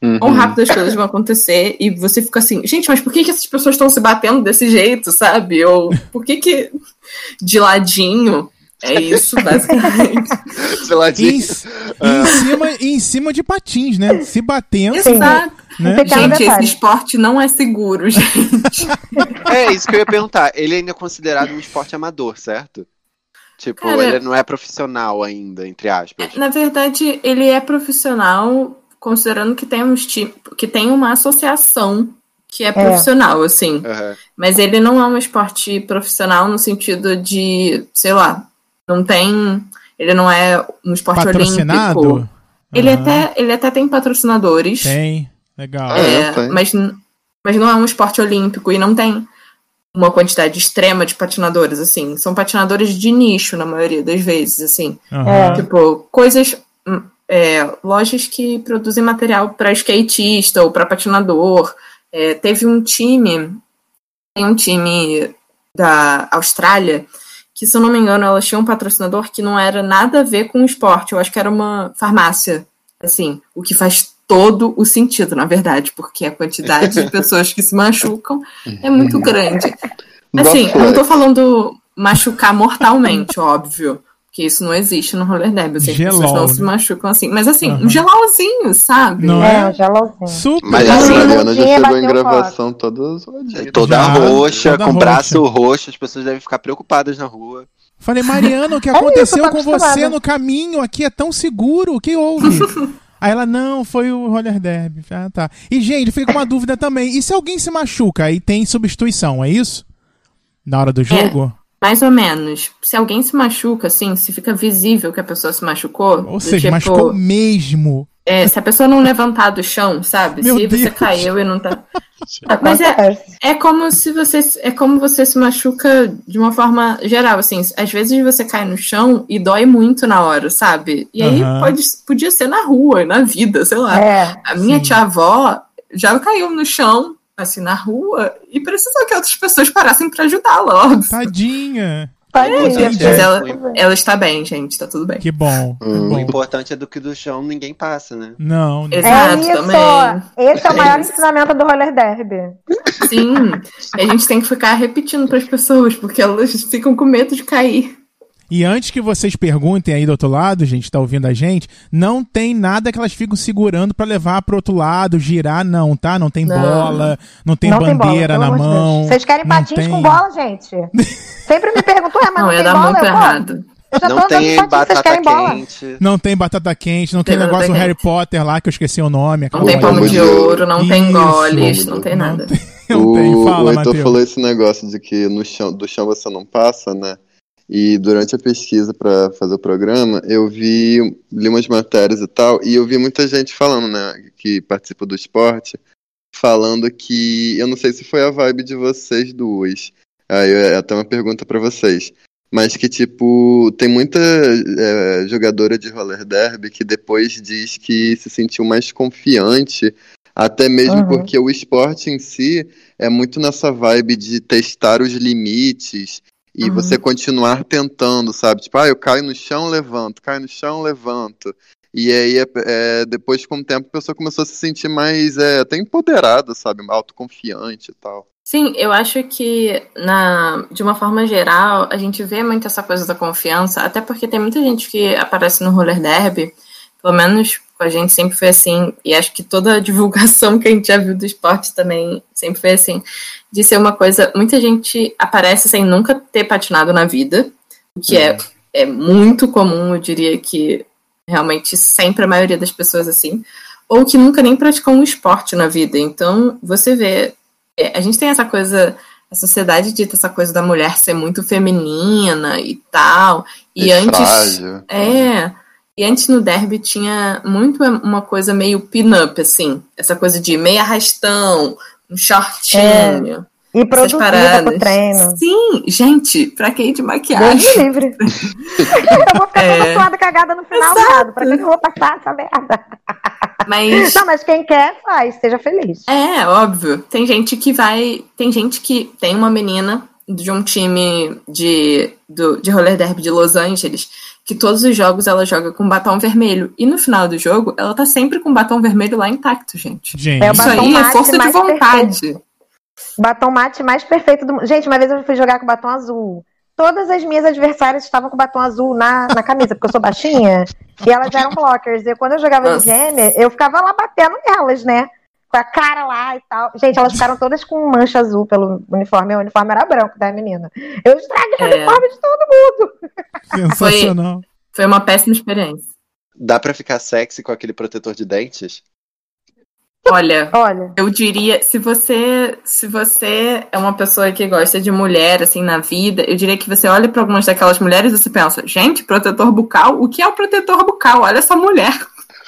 quão Uhum. rápido as coisas vão acontecer e você fica assim, gente, mas por que, que essas pessoas estão se batendo desse jeito, sabe? Ou por que que de ladinho é isso, [laughs] basicamente. De- em, e em cima, e em cima de patins, né? Se batendo, Exato. né? Gente, esse esporte não é seguro, [laughs] gente. É isso que eu ia perguntar. Ele ainda é considerado um esporte amador, certo? Tipo, Cara- ele não é profissional ainda, entre aspas. Na verdade, ele é profissional, considerando que tem, uns ti- que tem uma associação que é profissional, assim. Aham. Mas ele não é um esporte profissional no sentido de, sei lá, não tem. Ele não é um esporte Patrocinado? olímpico. Ele, Aham. até, ele até tem patrocinadores. Tem. Legal. Ah, é, tem. mas, mas não é um esporte olímpico e não tem uma quantidade extrema de patinadores, assim. São patinadores de nicho, na maioria das vezes, assim. Aham. Tipo, coisas. É, lojas que produzem material para skatista ou para patinador. É, teve um time. Tem um time da Austrália que, se eu não me engano, elas tinham um patrocinador que não era nada a ver com o esporte. Eu acho que era uma farmácia. Assim, o que faz todo o sentido, na verdade, porque a quantidade de [laughs] pessoas que se machucam é muito grande. Assim, eu não tô falando machucar mortalmente, óbvio. Porque isso não existe no roller derby. Assim, as pessoas Gelol, não se né? machucam assim. Mas assim, Aham. um sabe? Não É, é? um gelolzinho. Super. Mas A assim, Mariana já dia chegou em gravação toda. Toda Já, roxa, toda com roxa. braço roxo, as pessoas devem ficar preocupadas na rua. Falei, Mariana, o que [laughs] É isso, aconteceu tá com você no caminho aqui é tão seguro, o que houve? [laughs] Aí ela, não, foi o roller derby. Ah, tá. E, gente, fica com uma dúvida também. E se alguém se machuca e tem substituição, é isso? Na hora do jogo? Mais ou menos. Se alguém se machuca, assim, se fica visível que a pessoa se machucou. Ou seja, tipo, machucou mesmo. é, se a pessoa não levantar do chão, sabe? Meu se você Deus. caiu e não tá. [laughs] Mas é, é como se você é como você se machuca de uma forma geral, assim. Às vezes você cai no chão e dói muito na hora, sabe? E aí Aham. pode, podia ser na rua, na vida, sei lá. É. A minha tia-avó já caiu no chão, assim, na rua, e precisou que outras pessoas parassem pra ajudá-la, óbvio. Tadinha. Tadinha, Mas é, ela, ela está bem, gente, tá tudo bem. Que bom. Hum. O importante é do que do chão ninguém passa, né? Não, não. É Exato, isso. também. Esse é o maior isso. ensinamento do roller derby. Sim, a gente tem que ficar repetindo pras pessoas, porque elas ficam com medo de cair. E antes que vocês perguntem aí do outro lado, gente, tá ouvindo a gente, não tem nada que elas ficam segurando pra levar pro outro lado, girar, não, tá? Não tem Não. bola, não tem não tem bola, bandeira na mão. Vocês querem não patins tem- com bola, gente? [laughs] Sempre me perguntam, é, mas não, Não, ia tem dar bola? muito Eu, errado. Eu já tô Não tem batata querem bola? quente. Não tem batata quente, não tem Tem negócio do Harry Potter lá, que eu esqueci o nome. Não tem pomo de ouro, não tem Isso. goles, não tem Não nada. tem, [laughs] não tem. o, Fala, o Heitor falou esse negócio de que no chão, do chão você não passa, né? E durante a pesquisa para fazer o programa, eu vi, li umas matérias e tal, e eu vi muita gente falando, né, que participa do esporte, falando que, eu não sei se foi a vibe de vocês duas, aí é até uma pergunta para vocês, mas que, tipo, tem muita é, jogadora de roller derby que depois diz que se sentiu mais confiante, até mesmo Uhum. porque o esporte em si é muito nessa vibe de testar os limites e Uhum. você continuar tentando, sabe? Tipo, ah, eu caio no chão, levanto, caio no chão, levanto. E aí, é, é, depois, com o tempo, a pessoa começou a se sentir mais, é, até empoderada, sabe? Autoconfiante e tal. Sim, eu acho que na, de uma forma geral, a gente vê muito essa coisa da confiança, até porque tem muita gente que aparece no roller derby, pelo menos com a gente sempre foi assim, e acho que toda a [laughs] divulgação que a gente já viu do esporte também sempre foi assim, de ser uma coisa, muita gente aparece sem nunca ter patinado na vida, o que é, é muito comum, eu diria que realmente sempre a maioria das pessoas assim, ou que nunca nem praticou um esporte na vida. Então, você vê é, a gente tem essa coisa, a sociedade dita essa coisa da mulher ser muito feminina e tal. E É antes. frágil. É. E antes no derby tinha muito uma coisa meio pin-up, assim. Essa coisa de meio arrastão, um shortinho. E essas produzida paradas. pro treino. Sim, gente, pra quem de Deus maquiagem? me livre. [laughs] eu vou ficar É. toda suada cagada no final, viado. Pra que eu vou passar essa merda? Mas Não, mas quem quer, faz. Seja feliz. É, óbvio. Tem gente que vai. Tem gente que tem uma menina de um time de, do, de roller derby de Los Angeles que todos os jogos ela joga com batom vermelho. E no final do jogo, ela tá sempre com batom vermelho lá intacto, gente. Gente, É o Isso aí é força de vontade. Batom mate mais perfeito do mundo. Gente, uma vez eu fui jogar com batom azul. Todas as minhas adversárias estavam com batom azul na, na camisa, porque eu sou baixinha. E elas eram blockers. E quando eu jogava de Nossa. gêmea, eu ficava lá batendo nelas, né? Com a cara lá e tal. Gente, elas ficaram todas com mancha azul pelo uniforme. O uniforme era branco da menina. Eu estraguei o É. uniforme de todo mundo. sensacional. Foi uma péssima experiência. Dá pra ficar sexy com aquele protetor de dentes? Olha, Olha, eu diria, se você, se você é uma pessoa que gosta de mulher assim na vida, eu diria que você olha para algumas daquelas mulheres e você pensa, gente, protetor bucal, o que é o protetor bucal? Olha essa mulher.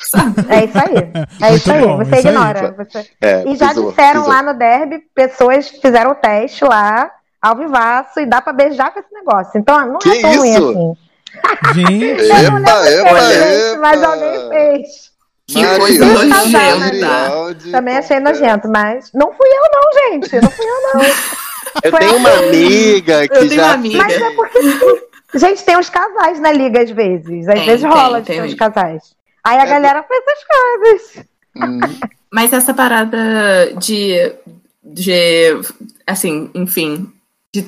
Sabe? é isso aí. É isso aí. bom, Você isso aí. ignora. Você... É, E já pisou, disseram pisou. lá no derby, pessoas fizeram o teste lá, ao vivaço, e dá pra beijar com esse negócio. Então não Que é tão ruim assim. Gente, [laughs] Epa, epa, fez, epa. mas alguém fez. Que Mariana, coisa nojenta. Marialdi, Também achei nojento, mas não fui eu não, gente. Não fui eu não. [laughs] Eu Foi tenho uma assim. amiga que Eu já uma amiga. Mas é porque, gente, tem os casais na liga às vezes. Às Tem, vezes tem, rola de tem ter os mesmo. casais. Aí a É, galera faz essas coisas. Hum, Mas essa parada de, de assim, enfim, de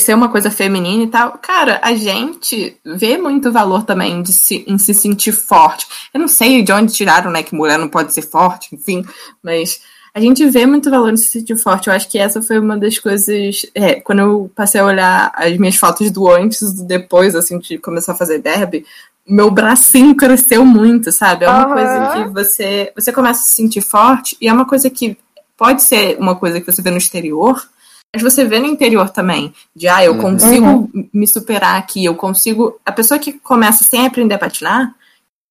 ser uma coisa feminina e tal, cara, a gente vê muito valor também de se, em se sentir forte. Eu não sei de onde tiraram, né, que mulher não pode ser forte, enfim, mas a gente vê muito valor em se sentir forte. Eu acho que essa foi uma das coisas. é, quando eu passei a olhar as minhas fotos do antes e do depois, assim, de começar a fazer derby, meu bracinho cresceu muito, sabe? É uma Aham. coisa que você, você começa a se sentir forte e é uma coisa que pode ser uma coisa que você vê no exterior, Mas você vê no interior também, de ah, eu consigo me superar aqui, eu consigo. A pessoa que começa sem aprender a patinar,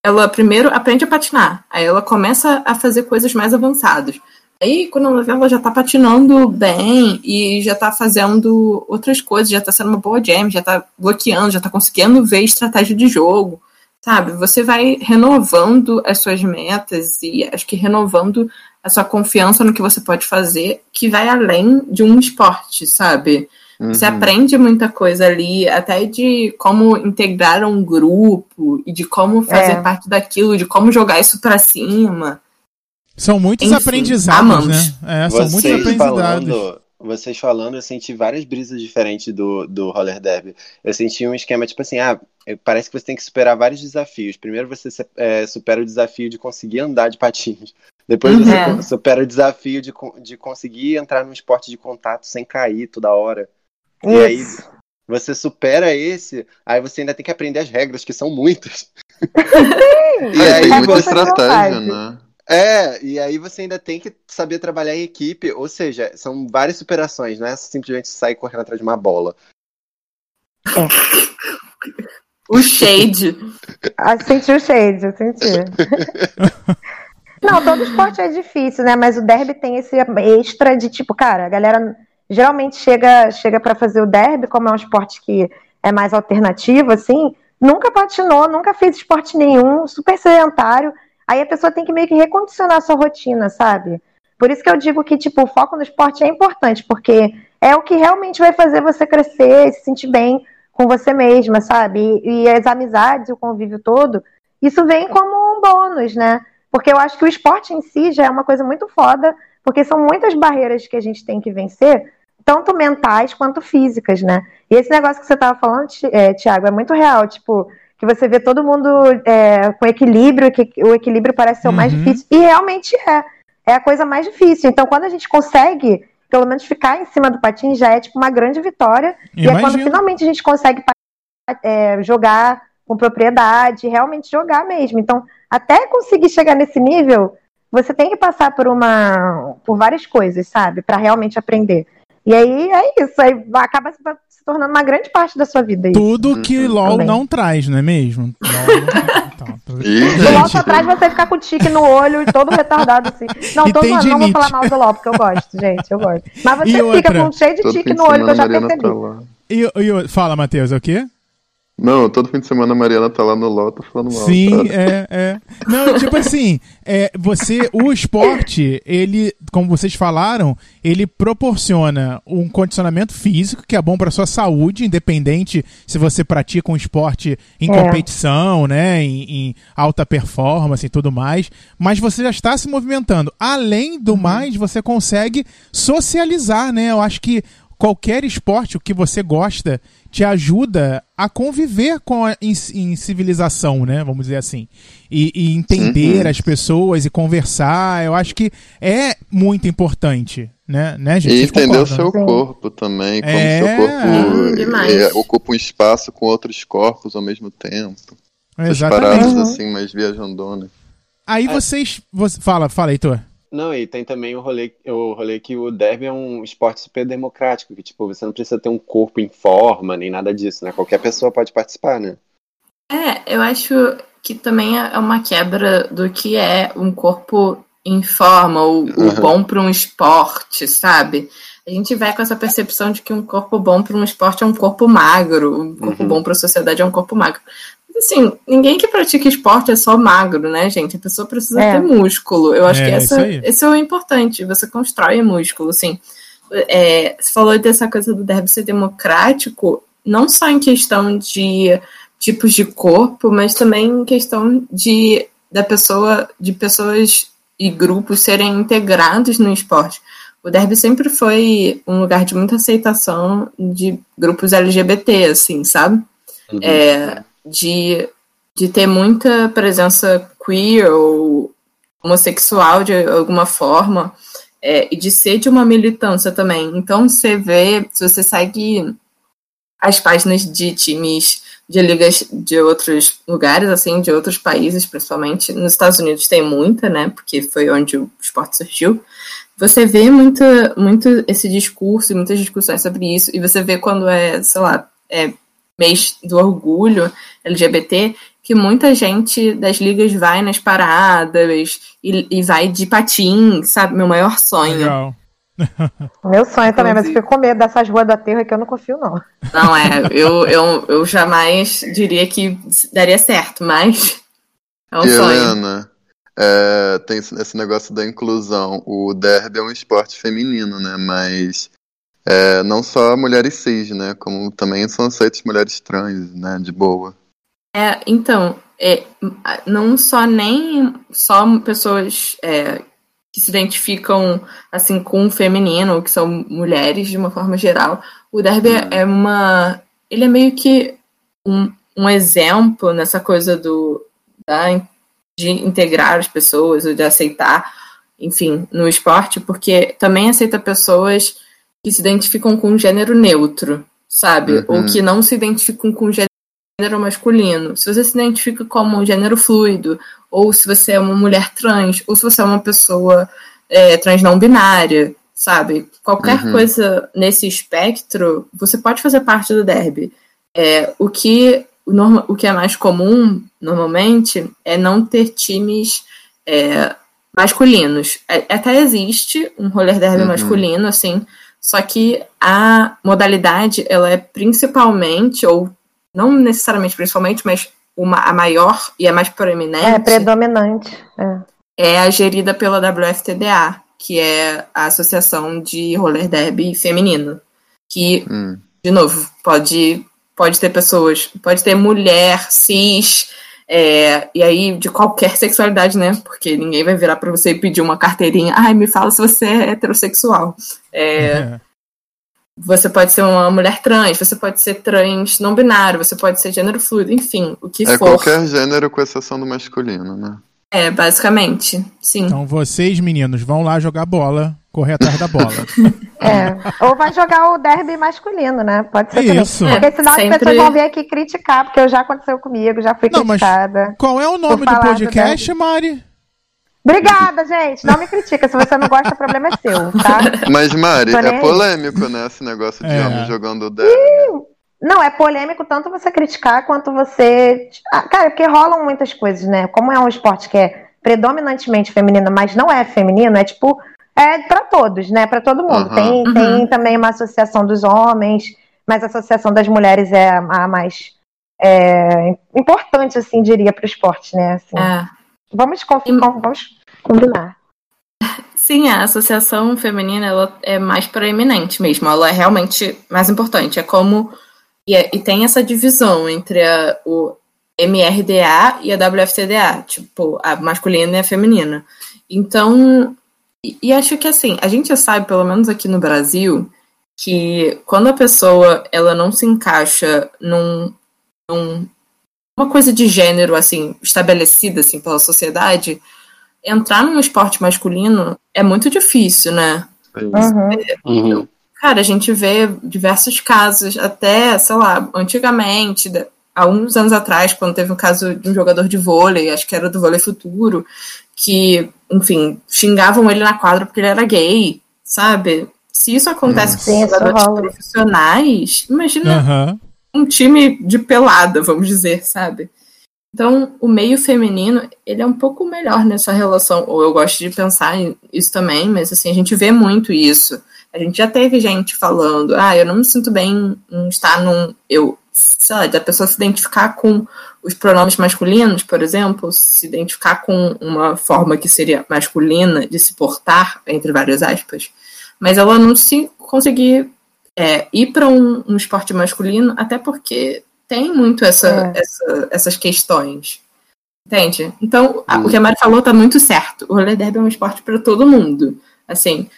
ela primeiro aprende a patinar, aí ela começa a fazer coisas mais avançadas. Aí, quando ela vê, ela já tá patinando bem e já tá fazendo outras coisas, já tá sendo uma boa jam, já tá bloqueando, já tá conseguindo ver estratégia de jogo, sabe? Você vai renovando as suas metas e acho que renovando a sua confiança no que você pode fazer, que vai além de um esporte, sabe? Você Uhum. aprende muita coisa ali, até de como integrar um grupo e de como fazer É. parte daquilo, de como jogar isso pra cima. São muitos Enfim, aprendizados, amamos. né? É, são muitos Vocês aprendizados. falando, vocês falando, eu senti várias brisas diferentes do, do roller derby. Eu senti um esquema tipo assim, ah, parece que você tem que superar vários desafios. Primeiro você é, supera o desafio de conseguir andar de patins. [laughs] Depois você É. supera o desafio de, de conseguir entrar num esporte de contato sem cair toda hora. E aí Isso. você supera esse, aí você ainda tem que aprender as regras, que são muitas. [laughs] e É, aí tem muita de estratégia, né? É, e aí você ainda tem que saber trabalhar em equipe, ou seja, são várias superações, não é simplesmente sair correndo atrás de uma bola. [laughs] O shade. Ah, senti o shade, eu senti. [laughs] Não, todo esporte é difícil, né? Mas o derby tem esse extra de tipo, cara, a galera geralmente chega chega para fazer o derby, como é um esporte que é mais alternativo, assim, nunca patinou, nunca fez esporte nenhum, super sedentário. Aí a pessoa tem que meio que recondicionar a sua rotina, sabe? Por isso que eu digo que, tipo, o foco no esporte é importante, porque é o que realmente vai fazer você crescer e se sentir bem com você mesma, sabe? E, e as amizades, o convívio todo, isso vem como um bônus, né? Porque eu acho que o esporte em si já é uma coisa muito foda, porque são muitas barreiras que a gente tem que vencer, tanto mentais quanto físicas, né? E esse negócio que você estava falando, Ti- é, Tiago, é muito real, tipo, que você vê todo mundo é, com equilíbrio, que o equilíbrio parece ser o mais Uhum. difícil, e realmente é. É a coisa mais difícil. Então, quando a gente consegue, pelo menos, ficar em cima do patins, já é tipo uma grande vitória. E é quando finalmente a gente consegue é, jogar com propriedade, realmente jogar mesmo. Então, até conseguir chegar nesse nível, você tem que passar por uma por várias coisas, sabe, Pra realmente aprender. E aí é isso, aí acaba se se tornando uma grande parte da sua vida. Isso. Tudo que Uhum. LOL Também. não traz, não é mesmo? [laughs] LOL não... então, LOL só traz você ficar com o tique no olho e todo retardado assim. Não, E tô tem zoando, não vou falar mal do LOL, porque eu gosto, gente, eu gosto. Mas E você outra? fica com cheio de tique no olho, que eu já percebi. E, e- fala, Matheus, é o quê? Não, todo fim de semana a Mariana tá lá no LOL, tá falando mal. Sim, é, é. Não, tipo assim, é, você, o esporte, ele, como vocês falaram, ele proporciona um condicionamento físico que é bom para sua saúde, independente se você pratica um esporte em É. competição, né, em, em alta performance e tudo mais, mas você já está se movimentando. Além do mais, você consegue socializar, né? Eu acho que qualquer esporte, o que você gosta, te ajuda a conviver com a, em, em civilização, né? Vamos dizer assim. E, e entender Uhum. as pessoas e conversar. Eu acho que é muito importante, né, né gente? E entender o seu corpo também, como É, seu corpo Hum, demais. é, ocupa um espaço com outros corpos ao mesmo tempo. Essas Exatamente. paradas Uhum. assim, mais viajandonas. Aí vocês. Você, fala, fala, Heitor. Não, e tem também o rolê, o rolê que o derby é um esporte super democrático, que tipo, você não precisa ter um corpo em forma, nem nada disso, né? Qualquer pessoa pode participar, né? É, eu acho que também é uma quebra do que é um corpo em forma, ou o Uhum. bom para um esporte, sabe? A gente vai com essa percepção de que um corpo bom para um esporte é um corpo magro, um corpo Uhum. bom para a sociedade é um corpo magro. Assim, ninguém que pratica esporte é só magro, né, gente? A pessoa precisa É. ter músculo. Eu acho É, que isso essa, esse é o importante. Você constrói músculo, assim. É, você falou dessa coisa do derby ser democrático, não só em questão de tipos de corpo, mas também em questão de da pessoa, de pessoas e grupos serem integrados no esporte. O derby sempre foi um lugar de muita aceitação de grupos LGBT, assim, sabe? Uhum. É, de, de ter muita presença queer ou homossexual de alguma forma, é, e de ser de uma militância também. Então você vê, se você segue as páginas de times de ligas de outros lugares, assim, de outros países, principalmente. Nos Estados Unidos tem muita, né? Porque foi onde o esporte surgiu. você vê muito, muito esse discurso e muitas discussões sobre isso, e você vê quando é, sei lá, é mês do orgulho LGBT, que muita gente das ligas vai nas paradas e, e vai de patins, sabe? Meu maior sonho. Legal. Meu sonho também, mas eu fico com medo dessas ruas do aterro que eu não confio, não. Não, é, [laughs] eu, eu, eu jamais diria que daria certo, mas é um E, sonho. Helena, é, tem esse esse negócio da inclusão. O derby é um esporte feminino, né? Mas é, não só mulheres cis, né? Como também são aceitas mulheres trans, né? De boa. É, então, é, não só nem só pessoas é, que se identificam assim com o feminino, que são mulheres de uma forma geral. O derby Hum. é uma. Ele é meio que um, um exemplo nessa coisa do da, de integrar as pessoas, ou de aceitar, enfim, no esporte, porque também aceita pessoas que se identificam com gênero neutro, sabe? Uhum. Ou que não se identificam com gênero gênero masculino, se você se identifica como um gênero fluido, ou se você é uma mulher trans, ou se você é uma pessoa é, trans não binária, sabe? Qualquer Uhum. coisa nesse espectro, você pode fazer parte do derby. É, o, que, o, norma, o que é mais comum, normalmente, é não ter times é, masculinos. É, até existe um roller derby Uhum. masculino, assim, só que a modalidade, ela é principalmente, ou não necessariamente principalmente, mas uma, a maior e a mais proeminente É predominante. É. é a gerida pela WFTDA, que é a Associação de Roller Derby Feminino. Que, Hum. de novo, pode, pode ter pessoas, pode ter mulher, cis, é, e aí de qualquer sexualidade, né? Porque ninguém vai virar pra você e pedir uma carteirinha. Ai, me fala se você é heterossexual. É, [laughs] você pode ser uma mulher trans, você pode ser trans não binário, você pode ser gênero fluido, enfim, o que É for. qualquer gênero com exceção do masculino, né? É, basicamente, sim. Então vocês, meninos, vão lá jogar bola, correr atrás da bola. [laughs] É. [laughs] Ou vai jogar o derby masculino, né? Pode ser também. Isso. Porque senão É, as sempre- pessoas vão vir aqui criticar, porque já aconteceu comigo, já fui Não, mas- criticada. Qual é o nome do falar do podcast, Mari? Obrigada, gente. Não me critica. Se você não gosta, o problema é seu, tá? [laughs] Mas, Mari, é polêmico, né? Esse negócio de É. homem jogando derby. Não, é polêmico tanto você criticar quanto você. Ah, Cara, porque rolam muitas coisas, né? Como é um esporte que é predominantemente feminino, mas não é feminino, é tipo. É pra todos, né? Pra todo mundo. Aham. Tem, Uhum. tem também uma associação dos homens, mas a associação das mulheres é a mais é, importante, assim, diria, pro esporte, né? Assim. É. Vamos, confi- E- vamos combinar. [laughs] Sim, a associação feminina ela é mais proeminente mesmo, ela é realmente mais importante. É como. E, é- e tem essa divisão entre a, o MRDA e a WFTDA, tipo, a masculina e a feminina. Então, e, e acho que assim, a gente sabe, pelo menos aqui no Brasil, que quando a pessoa ela não se encaixa num, num uma coisa de gênero assim estabelecida assim pela sociedade, entrar num esporte masculino é muito difícil, né? Uhum. Uhum. Cara, a gente vê diversos casos, até, sei lá, antigamente, há uns anos atrás, quando teve um caso de um jogador de vôlei, acho que era do vôlei futuro, que, enfim, xingavam ele na quadra porque ele era gay, sabe? Se isso acontece Sim, com jogadores rola. profissionais, imagina Aham. um time de pelada, vamos dizer, sabe? Então, o meio feminino, ele é um pouco melhor nessa relação, ou eu gosto de pensar isso também, mas assim, a gente vê muito isso. A gente já teve gente falando, ah, eu não me sinto bem em estar num, eu, sei lá, da pessoa se identificar com os pronomes masculinos, por exemplo, se identificar com uma forma que seria masculina de se portar, entre várias aspas, mas ela não se conseguir é, ir para um, um esporte masculino, até porque tem muito essa, É. essa- essas questões. Entende? Então, a- o que a Mari falou tá muito certo. O roller derby é um esporte para todo mundo. Assim,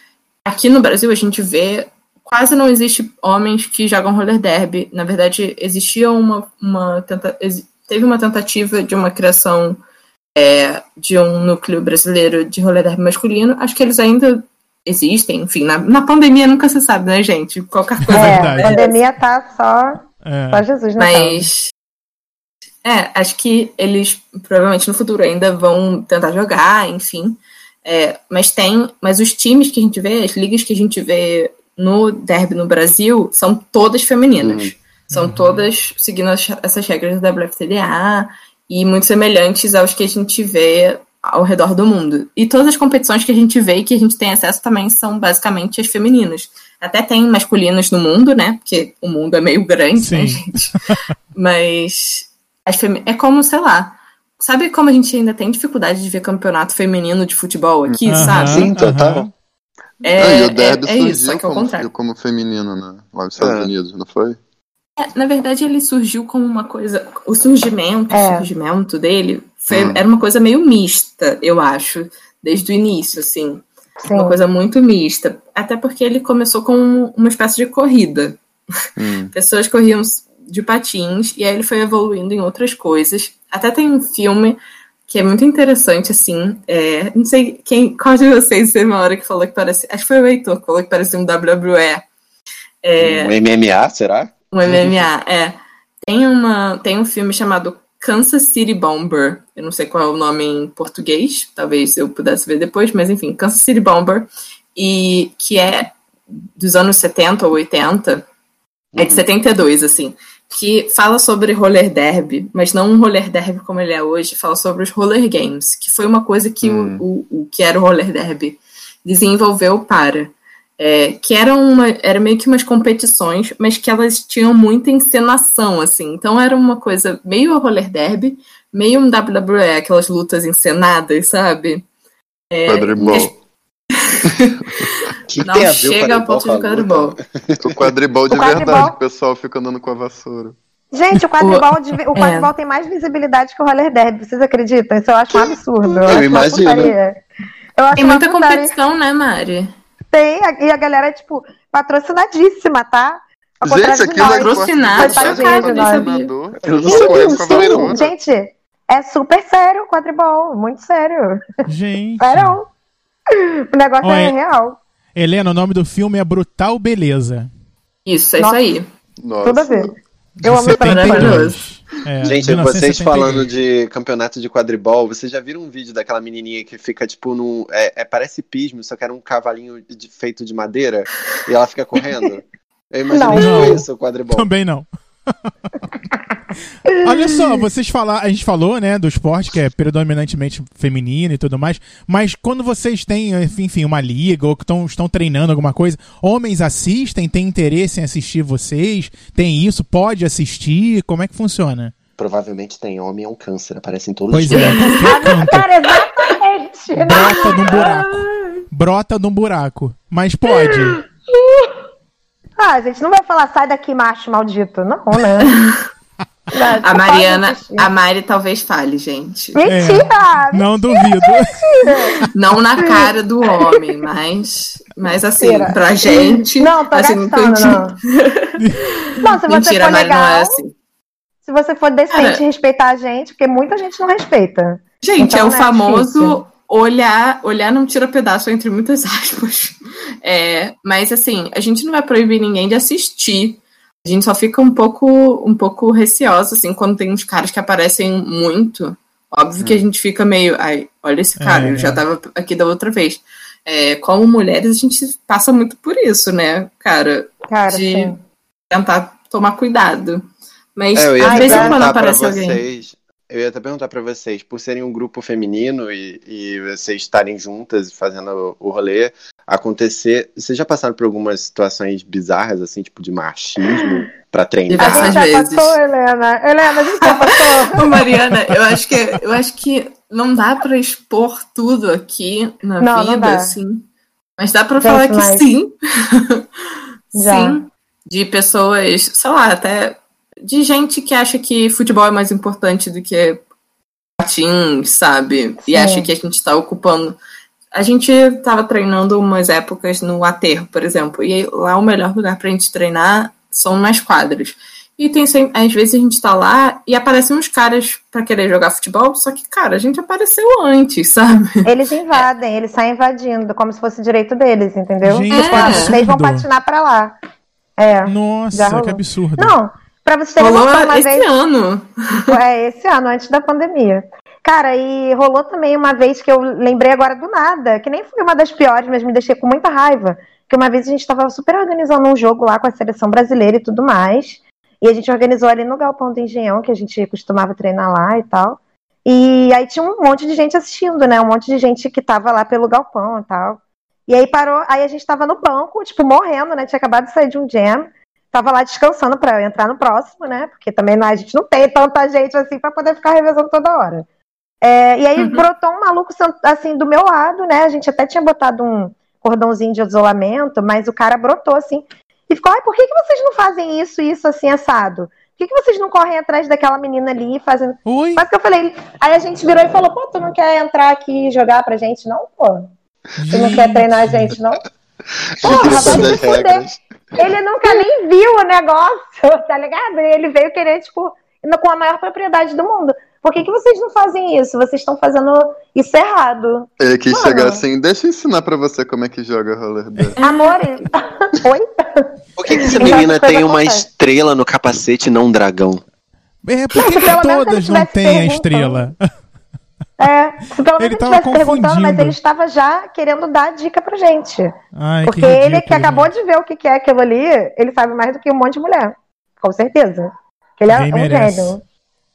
aqui no Brasil a gente vê quase não existe homens que jogam roller derby. Na verdade, existia uma, uma tenta, teve uma tentativa de uma criação é, de um núcleo brasileiro de roller derby masculino. Acho que eles ainda existem. Enfim, na, na pandemia nunca se sabe, né, gente? Qualquer coisa. É, a pandemia tá só, É. só Jesus na. Mas. É, acho que eles provavelmente no futuro ainda vão tentar jogar, enfim. É, mas tem, mas os times que a gente vê, as ligas que a gente vê no derby no Brasil são todas femininas. Uhum. São todas seguindo as- essas regras da WFTDA e muito semelhantes aos que a gente vê ao redor do mundo. E todas as competições que a gente vê e que a gente tem acesso também são basicamente as femininas. Até tem masculinas no mundo, né? Porque o mundo é meio grande, né, Sim. gente? Mas é como, sei lá. Sabe como a gente ainda tem dificuldade de ver campeonato feminino de futebol aqui, Aham, sabe? Sim, total. aham. É, Ah, e o é, derby é isso, só surgiu ao como, como feminino, né? Lá nos Estados É. Unidos, não foi? É, na verdade, ele surgiu como uma coisa. O surgimento, É. o surgimento dele foi- Hum. era uma coisa meio mista, eu acho, desde o início, assim. Sim. Uma coisa muito mista. Até porque ele começou com uma espécie de corrida. Hum. [laughs] Pessoas corriam de patins e aí ele foi evoluindo em outras coisas. Até tem um filme que é muito interessante, assim. é, não sei quem, qual de vocês teve uma hora que falou que parecia. Acho que foi o Heitor que falou que parecia um WWE. É, Um MMA, será? um MMA, é. Tem, uma, tem um filme chamado Kansas City Bomber. Eu não sei qual é o nome em português, talvez eu pudesse ver depois, mas enfim, Kansas City Bomber. E que é dos anos 70 ou 80, é de 72, assim, que fala sobre roller derby, mas não um roller derby como ele é hoje, fala sobre os roller games, que foi uma coisa que Hum. o, o, o que era o roller derby desenvolveu para. É, que eram uma, era meio que umas competições, mas que elas tinham muita encenação, assim. Então era uma coisa meio roller derby, meio um WWE, aquelas lutas encenadas, sabe? É, Quadribol. [laughs] O que Não tem a ver o chega ao quadribol ponto com a de [laughs] quadribol. O quadribol de O quadribol- verdade, o pessoal fica andando com a vassoura. Gente, o quadribol, de- [laughs] o É. quadribol tem mais visibilidade que o roller derby. Vocês acreditam? Isso eu acho um absurdo. Eu, Eu imagino. Eu acho Tem muita putaria. competição, né, Mari? Tem, e a galera é, tipo, patrocinadíssima, tá? Gente, aquilo nós. é Patrocinado, chocado. Eu não a sim, gente, é super sério o quadribol, muito sério. Gente. Sério. O negócio Olha, é real. Helena, o nome do filme é Brutal Beleza. Isso, é Nossa. isso aí. Nossa. Tudo a ver. de Eu amo 72. maravilhoso. É, Gente, 1972. vocês falando de campeonato de quadribol, vocês já viram um vídeo daquela menininha que fica, tipo, num. É, é- parece pismo, só que era um cavalinho de- feito de madeira e ela fica correndo? Eu imaginei Não. tipo isso, o quadribol. Também não. [laughs] Olha só, vocês falaram, a gente falou, né, do esporte que é predominantemente feminino e tudo mais, mas quando vocês têm, enfim, uma liga ou que tão, estão treinando alguma coisa, homens assistem, têm interesse em assistir vocês? Tem isso? Pode assistir? Como é que funciona? Provavelmente tem homem, é um câncer, aparece em todos Pois os é, filmes. qualquer canto, Cara, exatamente. brota de um buraco. Brota de um buraco. Mas pode. Ah, gente, não vai falar, sai daqui, macho maldito. Não, né? [laughs] Não, A Mariana, a Mari talvez fale, gente. Mentira! Não duvido. Não na cara do homem, mas, mas assim, Mentira. pra gente. Não, tô assim, gastando, não. Não, se você Mentira, for Mari, legal, não é assim. se você for decente Cara. respeitar a gente, porque muita gente não respeita. Gente, Então, é o né, famoso difícil. Olhar, olhar não tira pedaço entre muitas [laughs] aspas. É, mas assim, a gente não vai proibir ninguém de assistir. A gente só fica um pouco, um pouco receosa, assim, quando tem uns caras que aparecem muito. Óbvio que a gente fica meio. Ai, olha esse cara, É, eu já é. tava aqui da outra vez. É, como mulheres, a gente passa muito por isso, né, cara? Cara, de sim. tentar tomar cuidado. Mas É, às vezes quando aparece alguém. Eu ia até perguntar pra vocês, por serem um grupo feminino e, e vocês estarem juntas e fazendo o rolê acontecer, vocês já passaram por algumas situações bizarras, assim, tipo de machismo pra A treinar? Diversas gente já vezes. passou, Helena. Helena, a gente já passou. Ô, Mariana, eu acho que eu acho que não dá pra expor tudo aqui na Não, não vida, dá. assim. Mas dá pra Gente, falar que mas- sim. Já. sim. De pessoas, sei lá, até de gente que acha que futebol é mais importante do que patins, sabe? E Sim. acha que a gente tá ocupando. A gente tava treinando umas épocas no aterro, por exemplo, e lá o melhor lugar pra gente treinar são nas quadras. E tem sempre, às vezes a gente tá lá e aparecem uns caras pra querer jogar futebol, só que, cara, a gente apareceu antes, sabe? Eles invadem, eles saem invadindo, como se fosse direito deles, entendeu? Gente, ah, vocês vão patinar pra lá. É. Nossa, que absurdo. Não, pra você ter Rolou noção, uma esse vez. ano. É, esse ano, antes da pandemia. Cara, e rolou também uma vez que eu lembrei agora do nada, que nem foi uma das piores, mas me deixei com muita raiva. Que uma vez a gente estava super organizando um jogo lá com a seleção brasileira e tudo mais. E a gente organizou ali no Galpão do Engenhão, que a gente costumava treinar lá e tal. E aí tinha um monte de gente assistindo, né? Um monte de gente que tava lá pelo galpão e tal. E aí parou, aí a gente tava no banco, tipo, morrendo, né? Tinha acabado de sair de um jam. Tava lá descansando para entrar no próximo, né? Porque também a gente não tem tanta gente assim para poder ficar revezando toda hora. É, e aí uhum. brotou um maluco assim do meu lado, né? A gente até tinha botado um cordãozinho de isolamento, mas o cara brotou assim e ficou: ai, por que, que vocês não fazem isso, isso assim, assado? Por que, que vocês não correm atrás daquela menina ali fazem. Oi? Mas que eu falei. Aí a gente virou e falou: pô, tu não quer entrar aqui e jogar pra gente, não, pô? Tu não quer treinar a gente, não? [laughs] Porra, vai se fuder. Ele nunca nem viu o negócio, [laughs] tá ligado? Ele veio querer, tipo, com a maior propriedade do mundo. Por que, que vocês não fazem isso? Vocês estão fazendo isso errado. Ele quis Mano. chegar assim, deixa eu ensinar pra você como é que joga roller dance. [laughs] Amor, [laughs] oi? Por que, que essa menina tem uma estrela no capacete e não um dragão? É, por que, que todas não têm a estrela? É, se pelo menos ele estivesse perguntando, mas ele estava já querendo dar dica pra gente. Ai, porque que ele que acabou de ver o que é aquilo ali, ele sabe mais do que um monte de mulher. Com certeza. Ele é Ninguém um merece. gênio.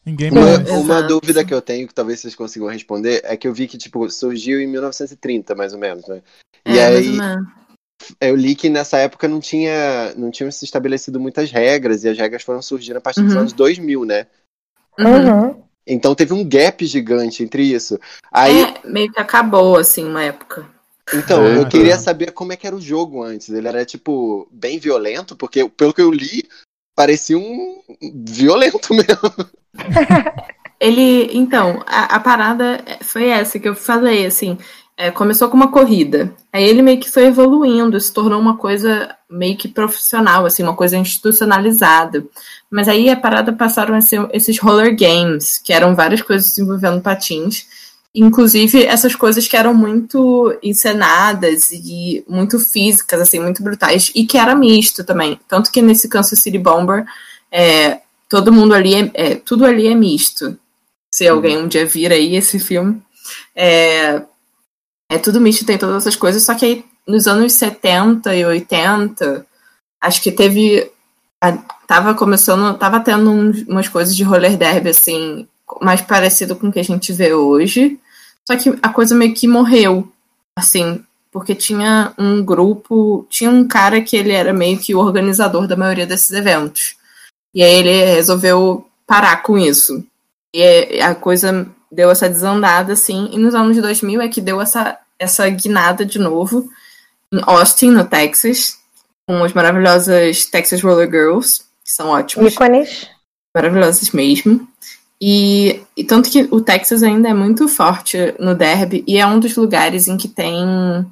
Ninguém uma, uma dúvida que eu tenho, que talvez vocês consigam responder, é que eu vi que, tipo, surgiu em 1930, mais ou menos, né? E é, aí, eu li que nessa época não tinha, não tinham se estabelecido muitas regras, e as regras foram surgindo a partir dos Uhum. anos 2000, né? Uhum. Então teve um gap gigante entre isso. Aí, É, meio que acabou, assim, uma época. então, É, eu queria é. saber como é que era o jogo antes. Ele era, tipo, bem violento, porque pelo que eu li, parecia um violento [laughs] mesmo. Ele, então, a, a parada foi essa que eu falei, assim, é, começou com uma corrida. Aí ele meio que foi evoluindo, se tornou uma coisa meio que profissional, assim, uma coisa institucionalizada. Mas aí a parada passaram a ser esses roller games, que eram várias coisas envolvendo patins. Inclusive essas coisas que eram muito encenadas e muito físicas, assim, muito brutais, e que era misto também. Tanto que nesse Kansas City Bomber, é, todo mundo ali, é, é, tudo ali é misto. Se alguém um dia vir aí esse filme, é, é tudo misto, tem todas essas coisas, só que aí nos anos 70 e 80, acho que teve. a- tava começando, tava tendo umas coisas de roller derby, assim, mais parecido com o que a gente vê hoje. Só que a coisa meio que morreu, assim, porque tinha um grupo, tinha um cara que ele era meio que o organizador da maioria desses eventos. E aí ele resolveu parar com isso. E aí a coisa deu essa desandada, assim, e nos anos 2000 é que deu essa, essa guinada de novo em Austin, no Texas, com as maravilhosas Texas Roller Girls, que são ótimas Ícones. maravilhosas mesmo. E, e tanto que o Texas ainda é muito forte no derby e é um dos lugares em que tem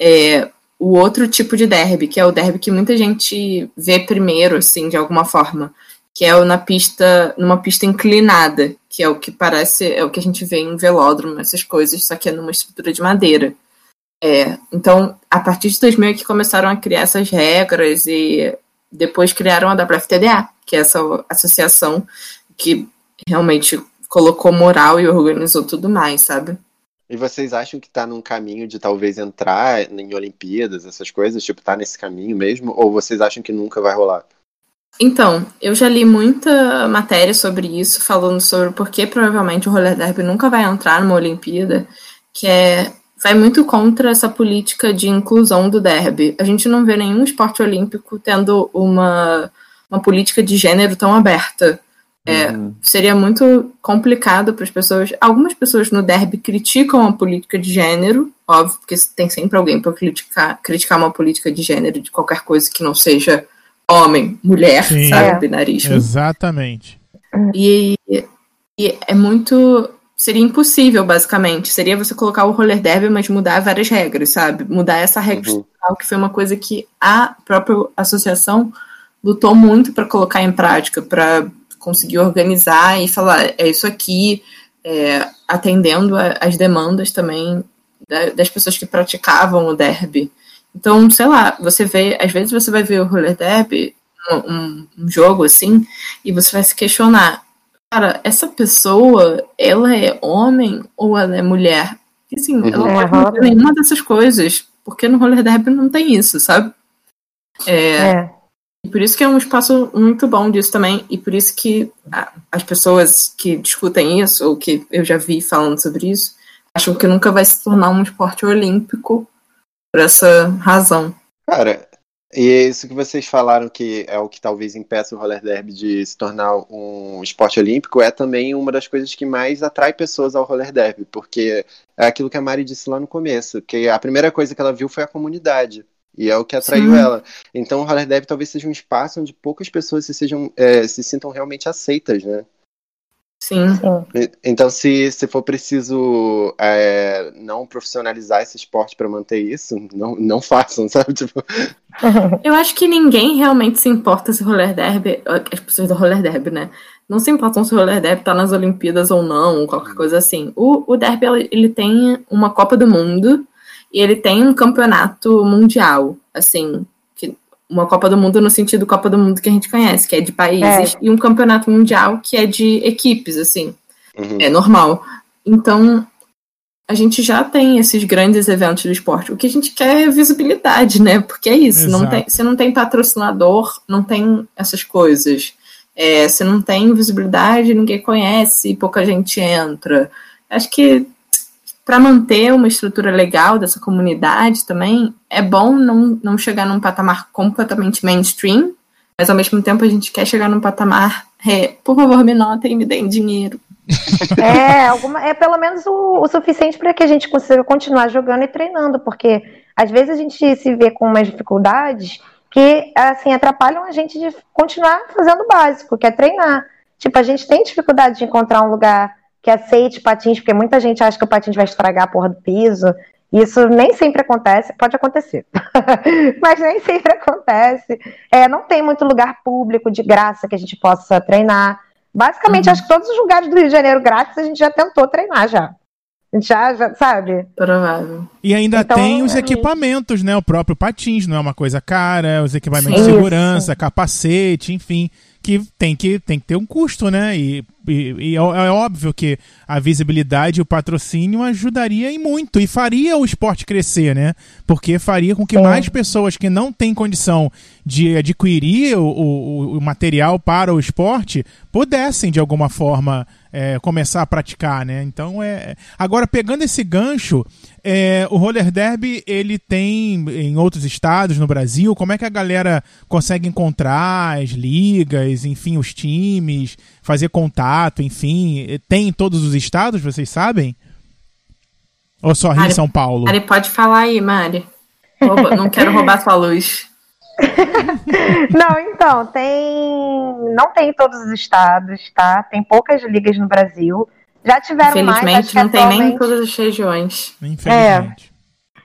é, o outro tipo de derby, que é o derby que muita gente vê primeiro, assim, de alguma forma, que é na pista, numa pista inclinada, que é o que parece, é o que a gente vê em velódromo, essas coisas, só que é numa estrutura de madeira. É, então, a partir de 2000 é que começaram a criar essas regras e depois criaram a WFTDA, que é essa associação que realmente colocou moral e organizou tudo mais, sabe? E vocês acham que tá num caminho de talvez entrar em Olimpíadas, essas coisas? Tipo, tá nesse caminho mesmo? Ou vocês acham que nunca vai rolar? Então, eu já li muita matéria sobre isso, falando sobre por que provavelmente o roller derby nunca vai entrar numa Olimpíada, que é vai muito contra essa política de inclusão do derby. A gente não vê nenhum esporte olímpico tendo uma, uma política de gênero tão aberta. É, Uhum. seria muito complicado para as pessoas. Algumas pessoas no derby criticam a política de gênero, óbvio, porque tem sempre alguém para criticar, criticar uma política de gênero de qualquer coisa que não seja homem, mulher, Sim. sabe? É. Binarismo. Exatamente. E, e é muito. Seria impossível, basicamente. Seria você colocar o roller derby, mas mudar várias regras, sabe? Mudar essa regra Uhum. estrutural, que foi uma coisa que a própria associação lutou muito para colocar em prática, para conseguir organizar e falar: é isso aqui, é, atendendo a- as demandas também da- das pessoas que praticavam o derby. Então, sei lá, você vê, às vezes você vai ver o roller derby, um, um- um jogo assim, e você vai se questionar cara, essa pessoa, ela é homem ou ela é mulher? E, assim, Uhum. ela É, pode não ter rola. nenhuma dessas coisas, porque no roller derby não tem isso, sabe? É, É. e por isso que é um espaço muito bom disso também, e por isso que a- as pessoas que discutem isso, ou que eu já vi falando sobre isso, acham que nunca vai se tornar um esporte olímpico por essa razão. Cara, e é isso que vocês falaram que é o que talvez impeça o roller derby de se tornar um esporte olímpico, é também uma das coisas que mais atrai pessoas ao roller derby, porque é aquilo que a Mari disse lá no começo, que a primeira coisa que ela viu foi a comunidade. E é o que atraiu Sim. ela. Então o roller derby talvez seja um espaço onde poucas pessoas se, sejam, é, se sintam realmente aceitas, né? Sim. Sim. E- Então, se, se for preciso é, não profissionalizar esse esporte para manter isso, não, não façam, [laughs] sabe? Tipo, [laughs] Eu acho que ninguém realmente se importa se o roller derby, as pessoas do roller derby, né? Não se importam se o roller derby tá nas Olimpíadas ou não, ou qualquer coisa assim. O, o derby, ele- tem uma Copa do Mundo e ele tem um campeonato mundial, assim, uma Copa do Mundo no sentido Copa do Mundo que a gente conhece, que é de países, e um campeonato mundial que é de equipes, assim. uhum. É normal. Então, a gente já tem esses grandes eventos do esporte. O que a gente quer é visibilidade, né? Porque é isso. Não tem, se não tem patrocinador, não tem essas coisas. É, se não tem visibilidade, ninguém conhece, pouca gente entra. Acho que para manter uma estrutura legal dessa comunidade também, é bom não, não chegar num patamar completamente mainstream, mas ao mesmo tempo a gente quer chegar num patamar, é, por favor, me notem e me deem dinheiro. [laughs] É, alguma, é pelo menos o, o suficiente para que a gente consiga continuar jogando e treinando, porque às vezes a gente se vê com umas dificuldades que assim atrapalham a gente de continuar fazendo o básico, que é treinar. Tipo, a gente tem dificuldade de encontrar um lugar que aceite patins, porque muita gente acha que o patins vai estragar a porra do piso. Isso nem sempre acontece, pode acontecer, [laughs] mas nem sempre acontece. É, não tem muito lugar público de graça que a gente possa treinar. Basicamente, Uhum. acho que todos os lugares do Rio de Janeiro grátis a gente já tentou treinar já. A gente já, já sabe? Provável. E ainda Então, tem os é equipamentos, né? O próprio patins não é uma coisa cara, os equipamentos Sim. de segurança, capacete, enfim, que tem que, tem que ter um custo, né? E, e- e é, é óbvio que a visibilidade e o patrocínio ajudaria e muito e faria o esporte crescer, né? Porque faria com que Sim. mais pessoas que não têm condição de adquirir o, o- o material para o esporte pudessem, de alguma forma, é, começar a praticar, né? Então, é... Agora, pegando esse gancho, é, o roller derby ele tem em outros estados no Brasil. Como é que a galera consegue encontrar as ligas, enfim, os times, fazer contato, enfim? Tem em todos os estados, vocês sabem? Ou só Rio e São Paulo? Mari, pode falar aí, Mari. Não quero roubar sua luz. [laughs] Não, então, tem. Não tem em todos os estados, tá? Tem poucas ligas no Brasil. Já tiveram mais, acho Infelizmente, não tem nem em todas as regiões. Infelizmente.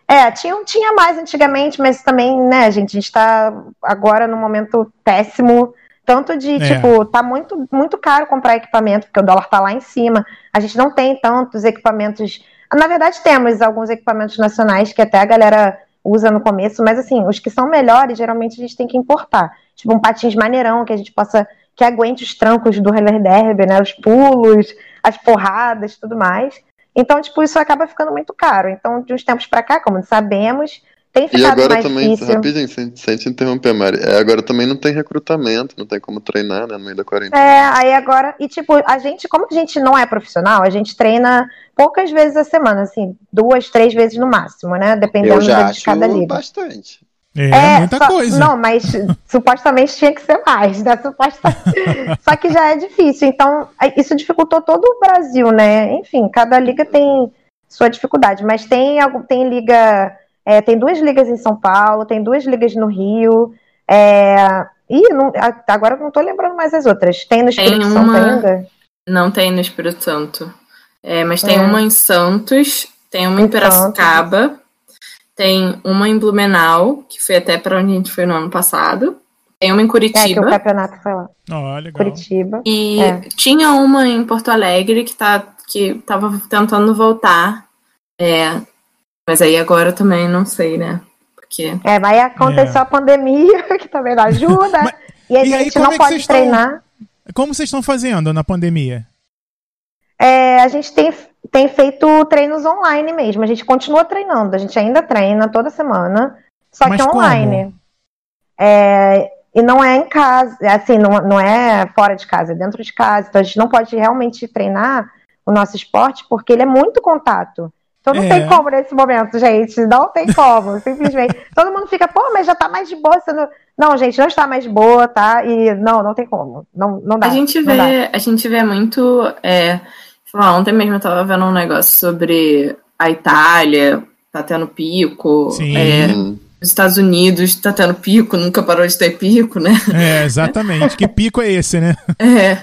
É, tinha, tinha mais antigamente, mas também, né, gente, a gente tá agora num momento péssimo. Tanto de, É. tipo, tá muito, muito caro comprar equipamento, porque o dólar tá lá em cima. A gente não tem tantos equipamentos. Na verdade, temos alguns equipamentos nacionais que até a galera usa no começo, mas assim, os que são melhores, geralmente a gente tem que importar. Tipo, um patins maneirão que a gente possa. que aguente os trancos do roller derby, né? Os pulos, as porradas tudo mais. Então, tipo, isso acaba ficando muito caro. Então, de uns tempos pra cá, como sabemos, tem E ficado agora mais também, difícil. rapidinho, sem, sem te interromper, Mari. É, agora também não tem recrutamento, não tem como treinar, né, no meio da quarentena. É, aí agora, e tipo, a gente, como a gente não é profissional, a gente treina poucas vezes a semana, assim, duas, três vezes no máximo, né? Dependendo Eu já de cada liga. bastante. É, muita só- coisa. Não, mas [laughs] supostamente tinha que ser mais, né? Suposta... [laughs] só que já é difícil. Então, isso dificultou todo o Brasil, né? Enfim, cada liga tem sua dificuldade, mas tem, tem liga. É, tem duas ligas em São Paulo, tem duas ligas no Rio. É... Ih, não- agora não tô lembrando mais as outras. Tem no Espírito Tem Santo uma- ainda? Não tem no Espírito Santo. É, mas tem É. uma em Santos, tem uma em Em Piracicaba, tem uma em Blumenau, que foi até pra onde a gente foi no ano passado. Tem uma em É, que o Curitiba. campeonato foi lá. Ó, legal. Curitiba. E É. tinha uma em Porto Alegre que, tá, que tava tentando voltar. É, mas aí agora também não sei, né? Porque. É, mas aí aconteceu É. a pandemia, [laughs] que também não ajuda. Mas- e a e aí, gente como não é pode vocês estão- treinar. Como vocês estão fazendo na pandemia? É, a gente tem, tem feito treinos online mesmo. A gente continua treinando. A gente ainda treina toda semana, só Mas que online. É, e não é em casa, é assim, não, não é fora de casa, é dentro de casa. Então a gente não pode realmente treinar o nosso esporte porque ele é muito contato. Então não É. tem como nesse momento, gente. Não tem como, [laughs] simplesmente. Todo mundo fica, pô, mas já tá mais de boa. Você não... não, gente, não está mais de boa, tá? E não, não tem como. Não, não dá. A gente vê, a gente vê muito. É, ontem mesmo eu tava vendo um negócio sobre a Itália, tá tendo pico. Sim. é, Os Estados Unidos tá tendo pico, nunca parou de ter pico, né? É, exatamente. que pico é esse, né? [laughs] É.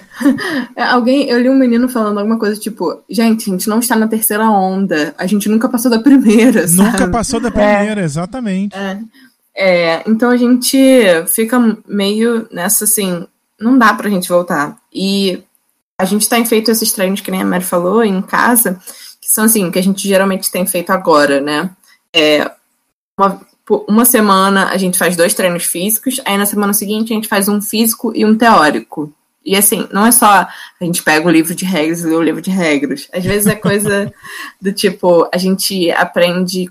É, Alguém, eu li um menino falando alguma coisa tipo, gente, a gente não está na terceira onda, a gente nunca passou da primeira, sabe? Nunca passou da primeira, exatamente. É, então a gente fica meio nessa assim, não dá pra gente voltar. E a gente tem feito esses treinos que nem a Mary falou em casa, que são assim, que a gente geralmente tem feito agora, né? É, uma, uma semana a gente faz dois treinos físicos, aí na semana seguinte a gente faz um físico e um teórico. E assim, não é só a gente pega o livro de regras e lê o livro de regras. Às vezes é coisa [laughs] do tipo, a gente aprende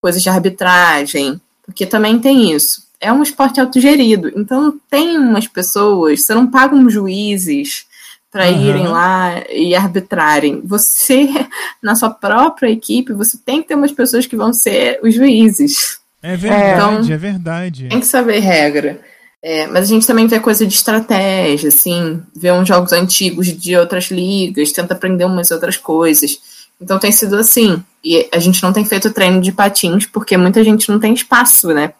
coisas de arbitragem, porque também tem isso. É um esporte autogerido, então tem umas pessoas, você não paga uns juízes para Aham. irem lá e arbitrarem. Você, [laughs] na sua própria equipe, você tem que ter umas pessoas que vão ser os juízes. É verdade, Então- é verdade. Tem que saber regra. É, mas a gente também vê coisa de estratégia, assim, vê uns jogos antigos de outras ligas, tenta aprender umas outras coisas. Então tem sido assim. E a gente não tem feito treino de patins porque muita gente não tem espaço, né?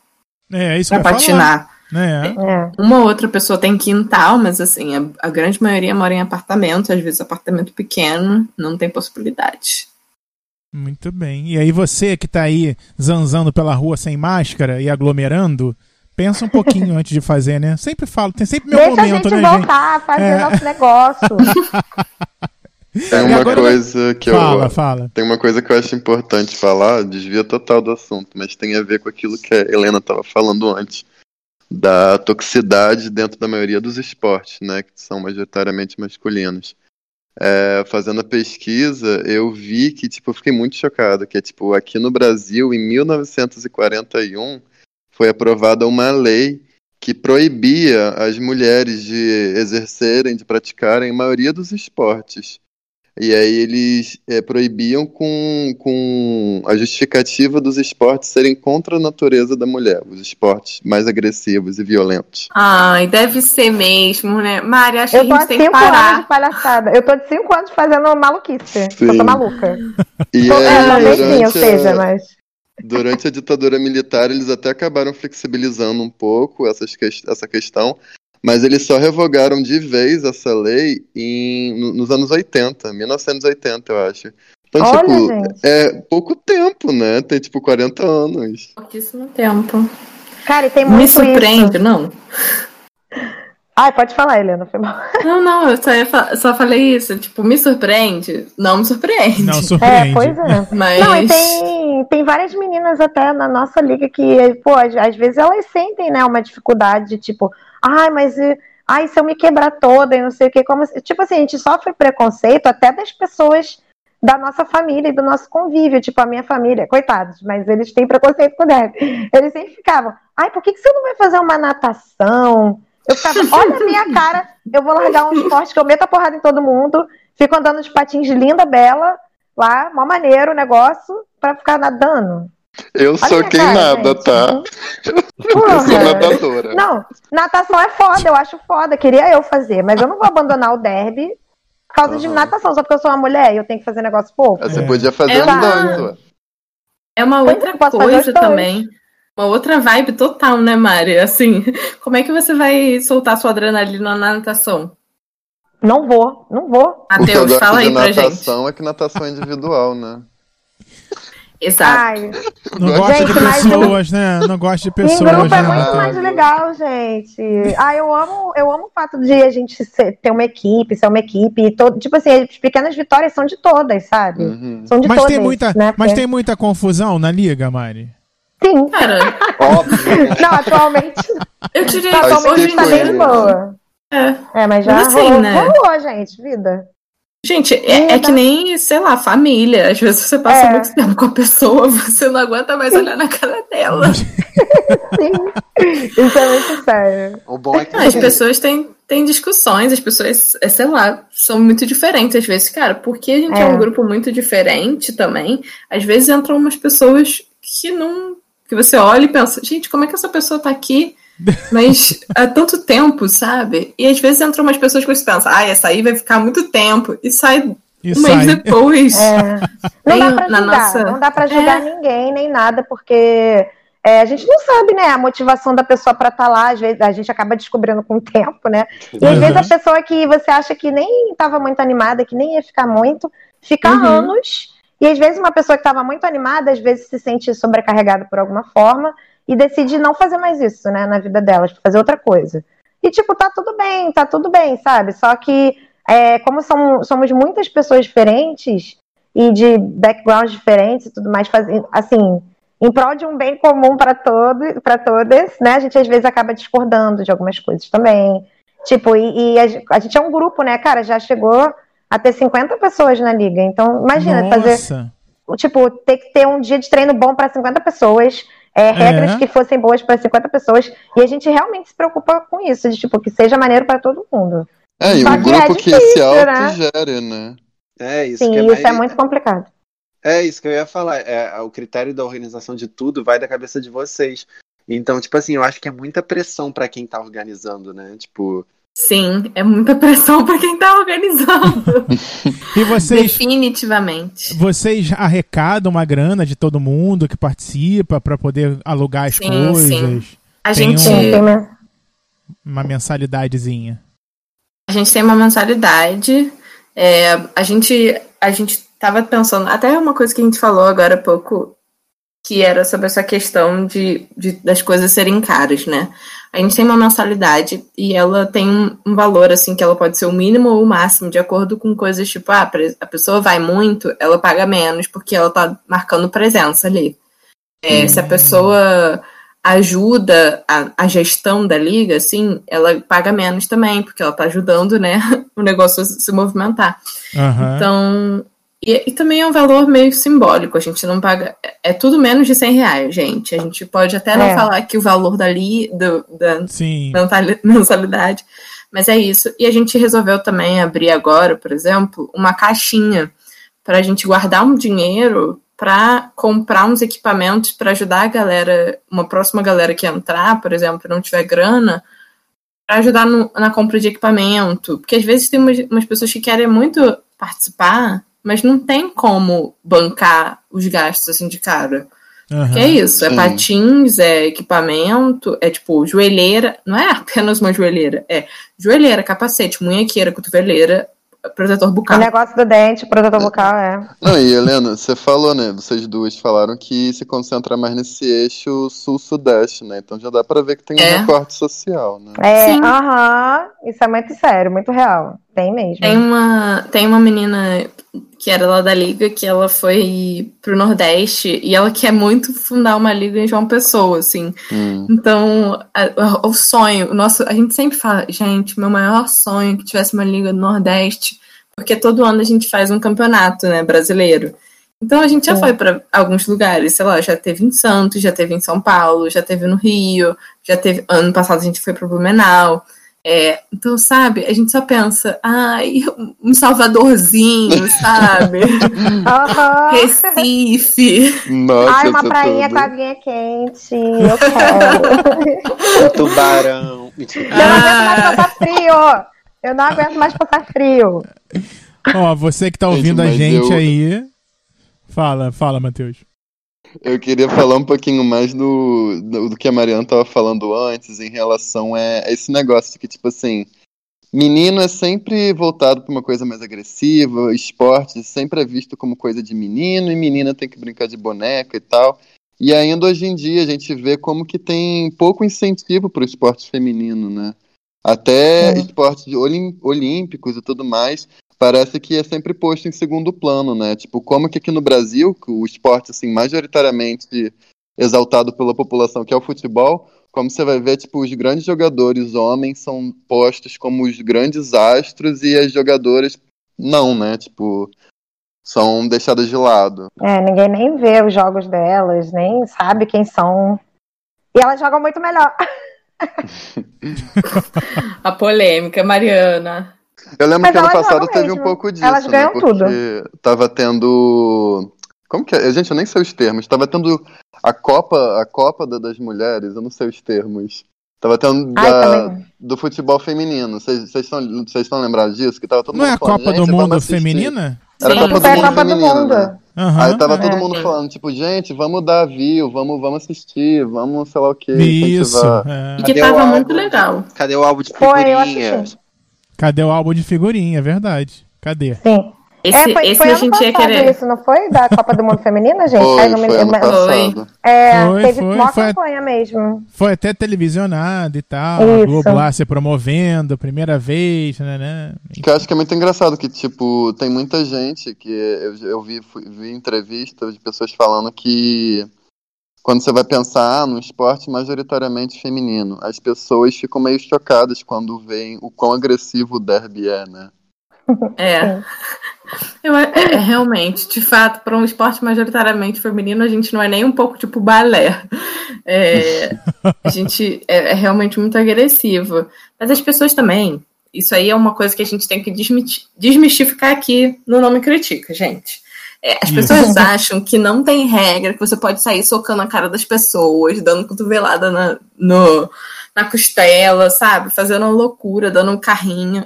É, é isso Pra que eu ia falar. patinar. Né? É. Uma outra pessoa tem quintal, mas assim, a, a grande maioria mora em apartamento, às vezes apartamento pequeno, não tem possibilidade. Muito bem. E aí você que tá aí zanzando pela rua sem máscara e aglomerando, pensa um pouquinho [laughs] antes de fazer, né? Sempre falo, tem sempre meu Deixa a momento, gente né, voltar a fazer É. nosso negócio. Tem [laughs] E uma agora- coisa que Fala, eu. fala. Tem uma coisa que eu acho importante falar, desvia total do assunto, mas tem a ver com aquilo que a Helena estava falando antes, da toxicidade dentro da maioria dos esportes, né, que são majoritariamente masculinos. É, fazendo a pesquisa, eu vi que, tipo, eu fiquei muito chocado, que é, tipo, aqui no Brasil, em 1941, foi aprovada uma lei que proibia as mulheres de exercerem, de praticarem a maioria dos esportes. E aí eles é, proibiam com, com a justificativa dos esportes serem contra a natureza da mulher, os esportes mais agressivos e violentos. Ai, deve ser mesmo, né? Mari, acho Eu que a gente tem que cinco anos de parar. palhaçada. Eu tô de cinco anos fazendo maluquice. Eu Sim. tô maluca. E Tô, é, aí, sim, ou durante, seja, a, mas. durante a ditadura militar, eles até acabaram flexibilizando um pouco essas, essa questão, mas eles só revogaram de vez essa lei em, no- nos anos 80, 1980, eu acho. Então, Olha, tipo, gente. é pouco tempo, né? Tem, tipo, 40 anos. Pouquíssimo tempo. Cara, e tem Me muito surpreende, isso. não? Ai, pode falar, Helena, foi mal. [laughs] Não, não, eu só, fa- só falei isso. Tipo, me surpreende? Não me surpreende. Não, [laughs] É, surpreende. pois é. Mas. Não, e tem, tem várias meninas até na nossa liga que, pô, às, às vezes elas sentem, né, uma dificuldade, de, tipo, ai, mas e- ai, se eu me quebrar toda e não sei o que, como tipo assim, a gente sofre preconceito até das pessoas da nossa família e do nosso convívio, tipo a minha família, coitados, mas eles têm preconceito com Deb. Eles sempre ficavam, ai, por que, que você não vai fazer uma natação? Eu ficava, olha a minha cara, eu vou largar um esporte que eu meto a porrada em todo mundo, fico andando de patins linda, bela, lá, mó maneiro o negócio, pra ficar nadando. Eu Olha sou quem cara, nada, gente. tá? Eu Porra. sou nadadora. Não, natação é foda, eu acho foda, queria eu fazer, mas eu não vou abandonar o derby por causa de Aham. natação, só porque eu sou uma mulher e eu tenho que fazer negócio fofo. Você É. podia fazer É os uma- dois, ué. É uma outra coisa também. Uma outra vibe total, né, Mari? Assim, [laughs] como é que você vai soltar sua adrenalina na natação? Não vou, não vou. O que eu Matheus, gosto fala aí de pra gente. natação é que natação é individual, né? Exato. Ai, Não gosta de Gente, mas- pessoas, né? Não gosta de [laughs] em pessoas. grupo é né? muito Ah. mais legal, gente. Ah, eu amo, eu amo o fato de a gente ser- ter uma equipe, ser uma equipe, e todo, tipo assim, as pequenas vitórias são de todas, sabe? Uhum. São de Mas todas. tem, muita, né? mas tem muita confusão na liga, Mari? Sim. Cara, [laughs] Óbvio. né? Não, atualmente, eu diria que atualmente hoje tá em bem de boa. É. É, mas já Mas assim, rolou, né? rolou, gente, vida. Gente, é, é que nem, sei lá, família. Às vezes você passa É. muito tempo com a pessoa, [laughs] você não aguenta mais olhar na cara dela. [laughs] Sim. Isso é muito sério. O bom é que as pessoas têm, têm discussões, as pessoas, é, sei lá, são muito diferentes às vezes. Cara, porque a gente é. É. um grupo muito diferente também, às vezes entram umas pessoas que não. que você olha e pensa, gente, como é que essa pessoa tá aqui? Mas há tanto tempo, sabe? E às vezes entram umas pessoas que você pensa, ah, essa aí vai ficar muito tempo. E sai E um mês sai. depois. É. [laughs] Não dá pra na julgar, nossa- não dá pra julgar É. ninguém, nem nada, porque é, a gente não sabe, né, a motivação da pessoa pra estar lá, às vezes a gente acaba descobrindo com o tempo, né? E às Uhum. vezes a pessoa que você acha que nem estava muito animada, que nem ia ficar muito, fica Uhum. anos. E às vezes uma pessoa que estava muito animada, às vezes se sente sobrecarregada por alguma forma e decide não fazer mais isso, né, na vida delas, fazer outra coisa. E tipo, tá tudo bem, tá tudo bem, sabe? Só que é, como são, somos muitas pessoas diferentes e de backgrounds diferentes e tudo mais, faz, assim, em prol de um bem comum para todos, para todas, né? A gente às vezes acaba discordando de algumas coisas também. Tipo, e, e a, a gente é um grupo, né, cara? Já chegou a ter 50 pessoas na liga. Então, imagina, fazer Nossa. tipo, ter que ter um dia de treino bom para 50 pessoas, é, regras que fossem boas para 50 pessoas, e a gente realmente se preocupa com isso, de tipo, que seja maneiro para todo mundo. É, e Só um que é grupo que difícil, se né? autogere, né? É isso Sim, que é, isso mais- é muito complicado. É isso que eu ia falar. É, o critério da organização de tudo vai da cabeça de vocês. Então, tipo assim, eu acho que é muita pressão pra quem tá organizando, né? Tipo, Sim, é muita pressão pra quem tá organizando. [laughs] E vocês, Definitivamente. vocês arrecadam uma grana de todo mundo que participa pra poder alugar as Sim, coisas? sim. A Tem gente, um- mesmo. Uma mensalidadezinha. a gente tem uma mensalidade. é, a gente a gente tava pensando, até uma coisa que a gente falou agora há pouco, que era sobre essa questão de, de- das coisas serem caras, né? A gente tem uma mensalidade e ela tem um, valor, assim, que ela pode ser o mínimo ou o máximo, de acordo com coisas tipo, ah, a pessoa vai muito, ela paga menos, porque ela tá marcando presença ali. É, Se a pessoa ajuda a, a gestão da liga, assim, ela paga menos também, porque ela tá ajudando, né, [laughs] o negócio a se movimentar. Aham. Então, e, e também é um valor meio simbólico, a gente não paga, é- tudo menos de 100 reais, gente. A gente pode até não É. falar que o valor dali, do, da Sim. [laughs] mensalidade, mas é isso. E a gente resolveu também abrir agora, por exemplo, uma caixinha para a gente guardar um dinheiro para comprar uns equipamentos para ajudar a galera, uma próxima galera que entrar, por exemplo, e não tiver grana, para ajudar no- na compra de equipamento. Porque às vezes tem umas, umas pessoas que querem muito participar, mas não tem como bancar os gastos assim de cara. Aham. Que é isso, é Sim. patins, é equipamento, é tipo joelheira, não é [laughs] apenas uma joelheira, é joelheira, capacete, munhequeira, cotoveleira, protetor O bucal. negócio do dente, o protetor bucal, é. Não, e Helena, você falou, né? Vocês duas falaram que se concentra mais nesse eixo sul-sudeste, né? Então já dá pra ver que tem um É. recorte social, né? É, Sim. aham, isso é muito sério, muito real. Tem mesmo. Tem uma, tem uma menina que era lá da liga que ela foi pro Nordeste e ela quer muito fundar uma liga em João Pessoa, assim. Hum. Então, a- a- o sonho, o nosso, a gente sempre fala, gente, meu maior sonho é que tivesse uma liga no Nordeste, porque todo ano a gente faz um campeonato, né, brasileiro. Então a gente já Sim. foi para alguns lugares, sei lá, já teve em Santos, já teve em São Paulo, já teve no Rio, já teve ano passado a gente foi para Blumenau. É, então, sabe, a gente só pensa, ai, um Salvadorzinho, [laughs] sabe? Recife. Nossa, Ai, uma prainha com aguinha quente, eu quero. [laughs] tubarão. Eu não aguento mais passar frio. Eu não aguento mais passar frio. Ó, você que tá Gente, ouvindo a mas gente eu- aí. Fala, fala, Matheus. Eu queria falar um pouquinho mais do, do, do que a Mariana tava falando antes em relação a, a esse negócio de que, tipo assim, menino é sempre voltado pra uma coisa mais agressiva, esporte sempre é visto como coisa de menino, e menina tem que brincar de boneca e tal. E ainda hoje em dia a gente vê como que tem pouco incentivo pro esporte feminino, né? Até É. esportes olímpicos e tudo mais, parece que é sempre posto em segundo plano, né? Tipo, como que aqui no Brasil, que o esporte, assim, majoritariamente exaltado pela população, que é o futebol, como você vai ver, tipo, os grandes jogadores homens são postos como os grandes astros e as jogadoras não, né? Tipo, são deixadas de lado. É, ninguém nem vê os jogos delas, nem sabe quem são. E elas jogam muito melhor. [laughs] A polêmica, Mariana. Eu lembro Mas que ano passado teve um mesmo. pouco disso, Elas ganham né? tudo. Porque tava tendo. Como que é? Gente, eu nem sei os termos. Tava tendo a Copa, a Copa da- das Mulheres, eu não sei os termos. Tava tendo Ai, da- do futebol feminino. Vocês estão vocês estão lembrados disso? Que tava todo Não é mundo a falando, Copa do "Gente, vamos Mundo assistir." feminina? Era a Sim, Copa do Foi a Mundo Copa do feminino, Mundo. né? Aham, Aí tava é. todo mundo falando, tipo, gente, vamos dar view, vamos, vamos assistir, vamos sei lá o que, Isso. é. E que tava muito legal. Cadê o álbum de Foi, eu figurinhas? assisti. Cadê o álbum de figurinha? É verdade. Cadê? Sim. Esse, é, foi, esse foi a gente ia querer. isso, não foi? Da Copa do Mundo Feminina, gente? Foi, Ai, não me foi ano passado. É, Foi, teve foi, uma foi. campanha mesmo. Foi até televisionado e tal. A Isso. Globo lá se promovendo, primeira vez, né? né? Que eu acho que é muito engraçado que, tipo, tem muita gente que eu, eu vi, fui- vi entrevistas de pessoas falando que quando você vai pensar ah, num esporte majoritariamente feminino, as pessoas ficam meio chocadas quando veem o quão agressivo o derby é, né? É. Eu, é, é, realmente, de fato, para um esporte majoritariamente feminino, a gente não é nem um pouco tipo balé. É, a gente é, é realmente muito agressivo. Mas as pessoas também. Isso aí é uma coisa que a gente tem que desmistificar aqui no Nome Critica, gente. É, as Isso. pessoas acham que não tem regra, que você pode sair socando a cara das pessoas, dando cotovelada na, no, na costela, sabe? Fazendo uma loucura, dando um carrinho.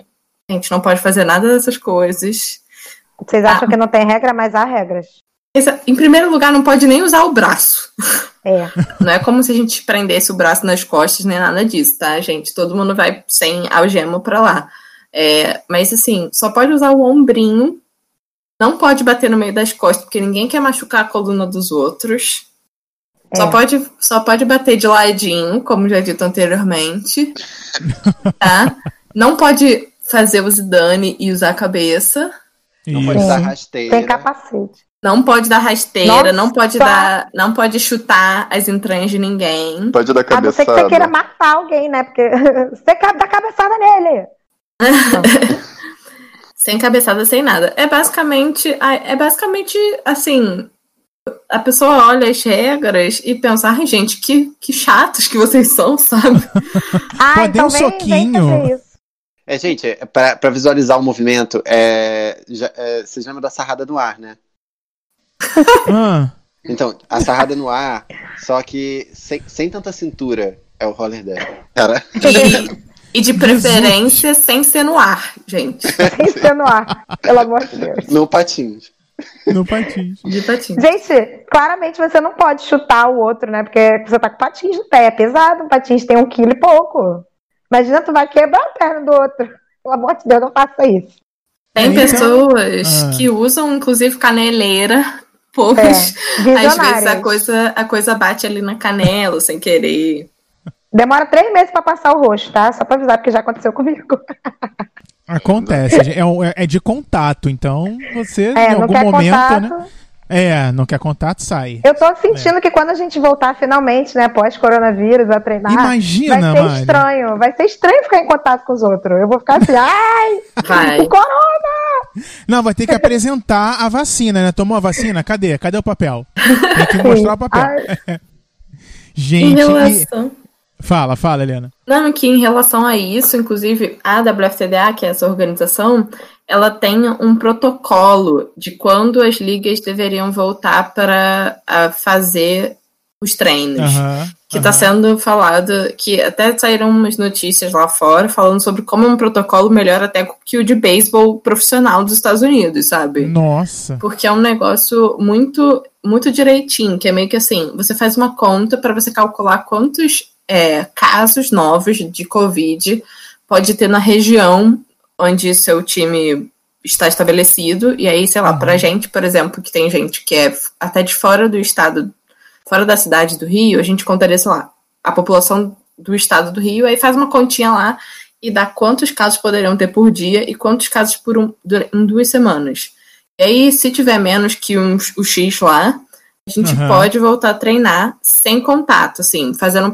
A gente não pode fazer nada dessas coisas. Vocês acham que não tem regra, mas há regras. Em primeiro lugar, não pode nem usar o braço. É. Não é como se a gente prendesse o braço nas costas, nem nada disso, tá, gente? Todo mundo vai sem algema pra lá. É, mas assim, só pode usar o ombrinho. Não pode bater no meio das costas, porque ninguém quer machucar a coluna dos outros. Só, É. pode, só pode bater de ladinho, como já dito anteriormente. [laughs] tá? Não pode fazer o Zidane e usar a cabeça. Não pode dar Tem rasteira. capacete. Não pode dar rasteira, Nossa! não pode dar, não pode chutar as entranhas de ninguém. Pode dar A não ser que você cabeçada. queira matar alguém, né? Porque [laughs] você cabe da cabeçada nele. [laughs] Sem cabeçada, sem nada. É basicamente, é basicamente assim, a pessoa olha as regras e pensa, ai gente, que, que chatos que vocês são, [laughs] sabe? Ah, Pode então um vem, soquinho. vem. É, gente, é, pra, pra visualizar o movimento, é, já, é, vocês lembram da sarrada no ar, né? [laughs] Ah, Então, a sarrada no ar, só que sem, sem tanta cintura, é o roller derby. Cara, [laughs] E, de preferência sem ser no ar, gente. [laughs] Sem ser no ar, pelo amor de Deus. no patins. no patins. De patins. Gente, claramente você não pode chutar o outro, né? Porque você tá com patins no pé. É pesado, um patins tem um quilo e pouco. Imagina, tu vai quebrar a perna do outro. Pelo amor de Deus, não faça isso. Tem Então- pessoas Ah. que usam, inclusive, caneleira, pois É, às vezes a coisa, a coisa bate ali na canela sem querer. Demora três meses pra passar o rosto, tá? Só pra avisar, porque já aconteceu [laughs] comigo. Acontece. É, um- é de contato, então você, É, em não algum quer momento, contato. né? É, não quer contato, sai. Eu tô sentindo que quando a gente voltar finalmente, né, pós-coronavírus, a treinar, Imagina, vai ser Mari. estranho. Vai ser estranho ficar em contato com os outros. Eu vou ficar assim, ai, Vai. corona! Não, vai ter que apresentar a vacina, né? Tomou a vacina? Cadê? Cadê o papel? Tem que mostrar o papel. Ai, Em [laughs] Gente, e... fala, fala, Helena. Não, que em relação a isso, inclusive a WFTDA, que é essa organização, ela tem um protocolo de quando as ligas deveriam voltar para fazer os treinos. Aham, Que está aham. sendo falado, que até saíram umas notícias lá fora falando sobre como é um protocolo melhor até que o de beisebol profissional dos Estados Unidos, sabe? Nossa. Porque é um negócio muito muito direitinho, que é meio que assim, você faz uma conta para você calcular quantos é, casos novos de Covid pode ter na região onde seu time está estabelecido. E aí, sei lá, Uhum. pra gente, por exemplo, que tem gente que é até de fora do estado, fora da cidade do Rio, a gente contaria, sei lá, a população do estado do Rio, aí faz uma continha lá e dá quantos casos poderiam ter por dia e quantos casos por um, em duas semanas. E aí, se tiver menos que um, o X lá, a gente Aham. pode voltar a treinar sem contato, assim, fazendo um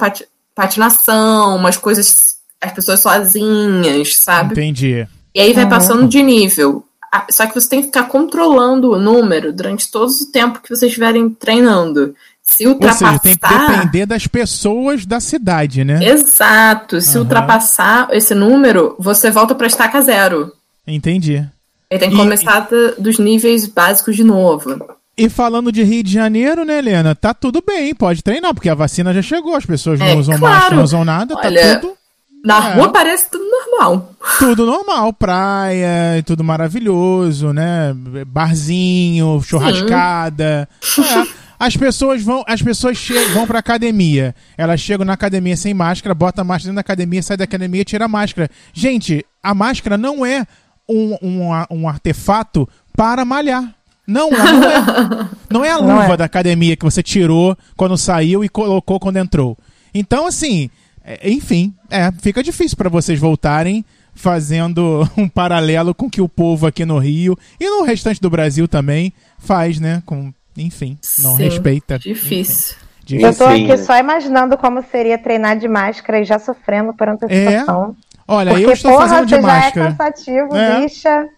patinação, umas coisas, as pessoas sozinhas, sabe? Entendi. E aí vai Uhum. passando de nível. Ah, Só que você tem que ficar controlando o número durante todo o tempo que vocês estiverem treinando. Se Ou ultrapassar. seja, tem que depender das pessoas da cidade, né? Exato. Se Aham. ultrapassar esse número, você volta pra estaca zero. Entendi. Ele tem que E- começar da- dos níveis básicos de novo. E falando de Rio de Janeiro, né, Helena? Tá tudo bem, pode treinar, porque a vacina já chegou, as pessoas É, não usam claro. máscara, não usam nada, Olha, tá tudo, Na É. rua parece tudo normal. tudo normal. Praia, tudo maravilhoso, né? Barzinho, churrascada. É. As pessoas vão, as pessoas chegam, vão pra academia. Elas chegam na academia sem máscara, botam a máscara dentro da academia, sai da academia e tira a máscara. Gente, a máscara não é um, um, um artefato para malhar. Não, não é. [laughs] Não é a luva é. da academia que você tirou quando saiu e colocou quando entrou. Então, assim, é, enfim, é, fica difícil para vocês voltarem fazendo [laughs] um paralelo com o que o povo aqui no Rio e no restante do Brasil também faz, né? Com, enfim, não Sim, respeita. Difícil. Enfim, Eu tô aqui só imaginando como seria treinar de máscara e já sofrendo por antecipação. Olha, Porque, eu estou porra, fazendo de você já é máscara. cansativo, É. bicha.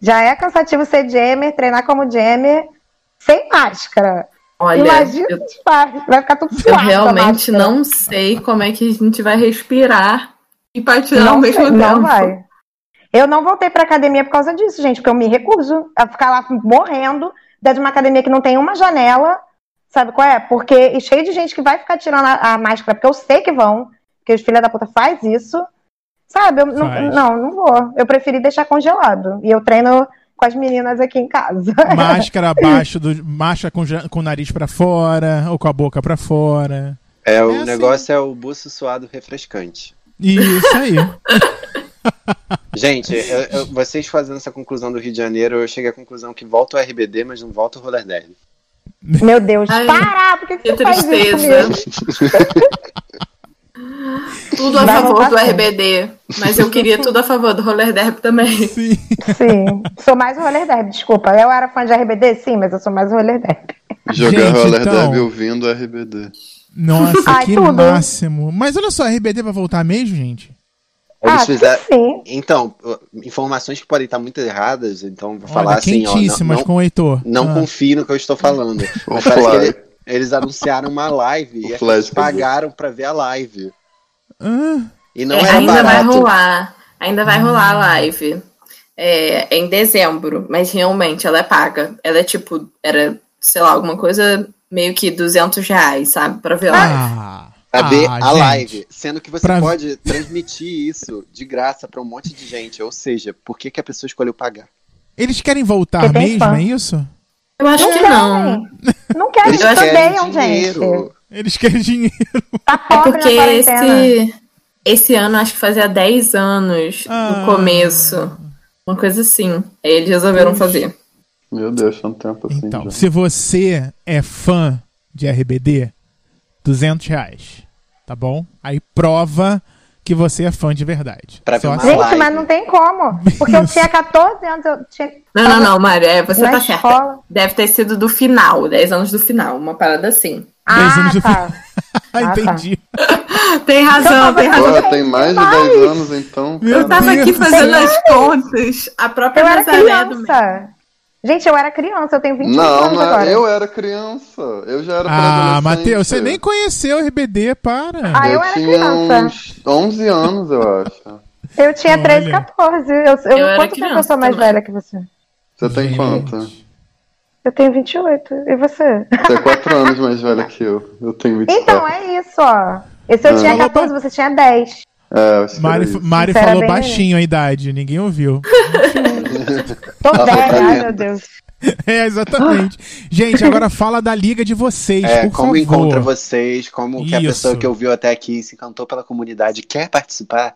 Já é cansativo ser jammer, treinar como jammer sem máscara. Olha, Imagina eu, vai ficar tudo eu suado. a realmente não sei como é que a gente vai respirar e patinar ao mesmo sei, tempo. não vai. Eu não voltei pra academia por causa disso, gente, porque eu me recuso a ficar lá morrendo dentro de uma academia que não tem uma janela. Sabe qual é? Porque e cheio de gente que vai ficar tirando a, a máscara, porque eu sei que vão, que os filhos da puta faz isso. Sabe? Eu não, Faz. não, não vou. Eu preferi deixar congelado. E eu treino com as meninas aqui em casa. [laughs] Máscara abaixo do. Máscara com, com o nariz pra fora ou com a boca pra fora. É, o É assim. negócio é o buço suado refrescante. Isso aí. [laughs] Gente, eu- eu- vocês fazendo essa conclusão do Rio de Janeiro, eu cheguei à conclusão que volta o RBD, mas não volta o Roller Derby. Meu Deus, Ai, para! Por que, que Que você faz isso tristeza. [laughs] Tudo a Vai favor do. RBD. Mas eu queria tudo a favor do roller derby também. [laughs] Sim. Sim. Sou mais o roller derby, desculpa. Eu era fã de RBD, sim, mas eu sou mais o roller derby. Jogar Gente, roller então- derby ouvindo RBD. Nossa, Ai, que tudo. máximo. Mas olha só, a RBD vai voltar mesmo, gente? Eles ah, fizeram. sim. Então, informações que podem estar muito erradas, então vou Olha, falar assim, ó. Não, não, com o Heitor. não Ah. confie no que eu estou falando. Mas parece que ele- eles anunciaram uma live [laughs] e pessoas pagaram pra ver a live. E não É, era ainda vai barato. rolar. Ainda vai rolar a live. É, em dezembro, mas realmente ela é paga. Ela é tipo, era, sei lá, alguma coisa meio que 200 reais, sabe? Pra ver a live. ah, Pra ver ah, a gente. live. Sendo que você Pra- pode transmitir isso de graça pra um monte de gente. Ou seja, por que, que a pessoa escolheu pagar? Eles querem voltar mesmo, fã. é isso? Eu acho que não. Não quero, eles Eles querem odeiam, dinheiro. gente. Eles querem dinheiro. Tá É pobre porque na quarentena. esse, esse ano acho que fazia 10 anos Ah. do começo. Uma coisa assim. Aí eles resolveram fazer. Meu Deus, tanto tempo assim. Então, já. se você é fã de RBD, 200 reais, tá bom? Aí prova que você é fã de verdade. Pra ver uma assim. Gente, live. mas não tem como. Porque eu tinha 14 anos, eu tinha. Não, não, não, Mário, é, você Na tá certa. escola. Deve ter sido do final, 10 anos do final, uma parada assim. Dez anos Ah, do tá. [laughs] Ah, Ah, tá. entendi. [laughs] Tem razão, tem razão. Pô, tem mais de 10 anos então. Eu tava aqui do fazendo as contas. A própria Eu era Nazaré do. Gente, eu era criança, eu tenho 20 Não, anos não é- agora. eu era criança. Eu já era Ah. Matheus, você nem conheceu o RBD, para. Ah, Eu, eu era tinha criança. uns 11 anos, eu acho. [laughs] Eu tinha 13, Olha. 14. Eu, eu, Eu era quanto tempo eu sou mais também. velha que você? Você tem Gente. quanto? Eu tenho 28. E você? Você é 4 [laughs] anos mais velha que eu. Eu tenho 24. Então, é isso, ó. Esse eu Ah. tinha Falou 14, você tinha 10. É, Mari, isso. Mari Isso falou bem baixinho a idade, ninguém ouviu. [laughs] Tô velha, ai meu Deus. [laughs] É, exatamente. Gente, agora fala da liga de vocês, É, por como favor. encontra vocês, como que a Isso. pessoa que ouviu até aqui se encantou pela comunidade quer participar,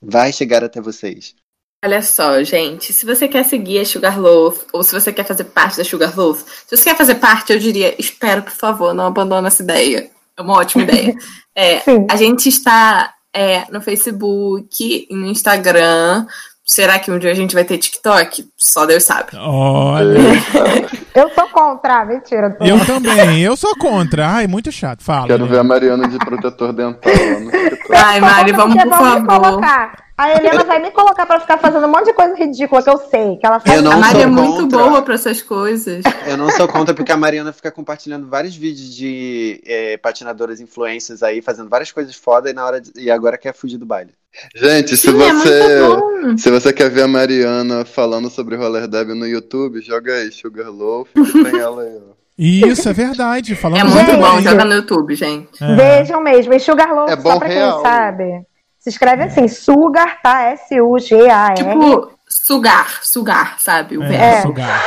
vai chegar até vocês. Olha só, gente, se você quer seguir a Sugarloaf, ou se você quer fazer parte da Sugarloaf, se você quer fazer parte, eu diria, espero, por favor, não abandone essa ideia. É uma ótima ideia. [laughs] É, a gente está é, no Facebook, no Instagram. Será que um dia a gente vai ter TikTok? Só Deus sabe. Olha, [laughs] Eu sou contra, mentira. Eu também, eu sou contra. Ai, muito chato. Fala. Quero né? ver a Mariana de protetor dental TikTok. Ai, Mari, vamos por favor. colocar. A Helena vai me colocar pra ficar fazendo um monte de coisa ridícula que eu sei, que ela faz. Eu não A Mari é muito boa pra essas coisas. Eu não sou contra porque a Mariana fica compartilhando vários vídeos de é, patinadoras influências aí, fazendo várias coisas foda e na hora de- e agora quer fugir do baile. Gente, se Sim, é você. bom. Se você quer ver a Mariana falando sobre roller derby no YouTube, joga aí Sugarloaf, que tem ela aí, ó. Isso, é verdade. Falando É muito bom, joga no YouTube, gente. É. Vejam mesmo. E Sugarloaf, É bom só pra quem real. não sabe, se escreve assim, Sugar, tá? S-U-G-A-R. Tipo, sugar, sugar, sabe? O É, verbo. É. sugar.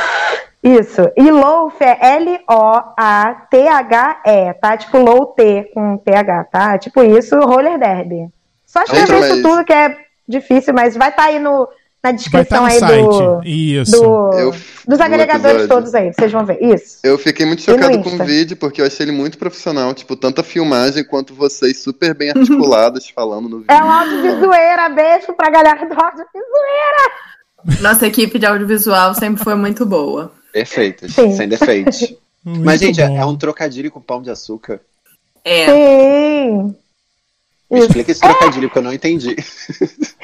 Isso. E loaf é L-O-A-T-H-E, tá? Tipo low T com T-H, tá? Tipo isso, roller derby. Só escrever isso tudo que é difícil, mas vai estar aí no, na Vai estar descrição no aí site. do, Isso. do- Eu- dos do agregadores todos aí, vocês vão ver. Isso. Eu fiquei muito chocado com o vídeo, porque eu achei ele muito profissional. Tipo, tanto a filmagem quanto vocês super bem articuladas falando no vídeo. É um zoeira, beijo pra galera do zoeira. Nossa equipe de audiovisual sempre foi muito boa. Perfeitas, Sim. sem defeitos. [laughs] Muito Mas, gente, é, bom. é um trocadilho com pão de açúcar. É. Sim. Me explica esse trocadilho, porque eu não entendi. [laughs]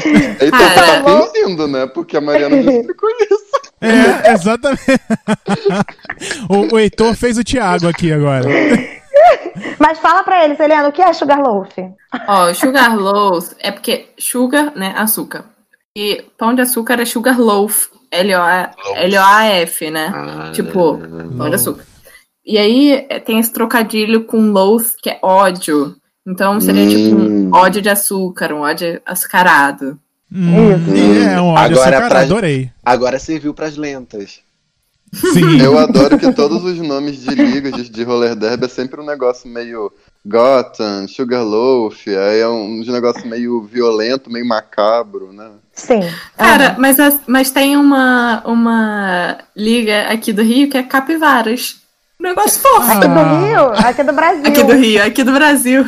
Então Ah, tá é. fingindo, né? Porque a Mariana já explicou isso. É, exatamente. [laughs] o, o Heitor fez o Thiago aqui agora. [laughs] Mas fala pra eles, Helena, o que é Sugarloaf? Ó, sugar loaf é porque sugar, né, açúcar. E pão de açúcar é sugar loaf, L-O-A- L-O-A-F, né? Tipo, pão de açúcar. E aí é, tem esse trocadilho com loaf, que é ódio. Então seria tipo Hum. um ódio de açúcar, um ódio açucarado. Hum, Isso. É, um ódio Agora açucar, pra- adorei. Agora serviu pras lentas. Sim. [laughs] Eu adoro que todos os nomes de ligas de, de roller derby é sempre um negócio meio Gotham, Sugarloaf, aí é um negócio meio violento, meio macabro, né? Sim. Cara, mas, as- mas tem uma, uma liga aqui do Rio que é Capivaras. Um negócio fofo. Aqui do Ah. Rio, aqui do Brasil. Aqui do Rio, aqui do Brasil.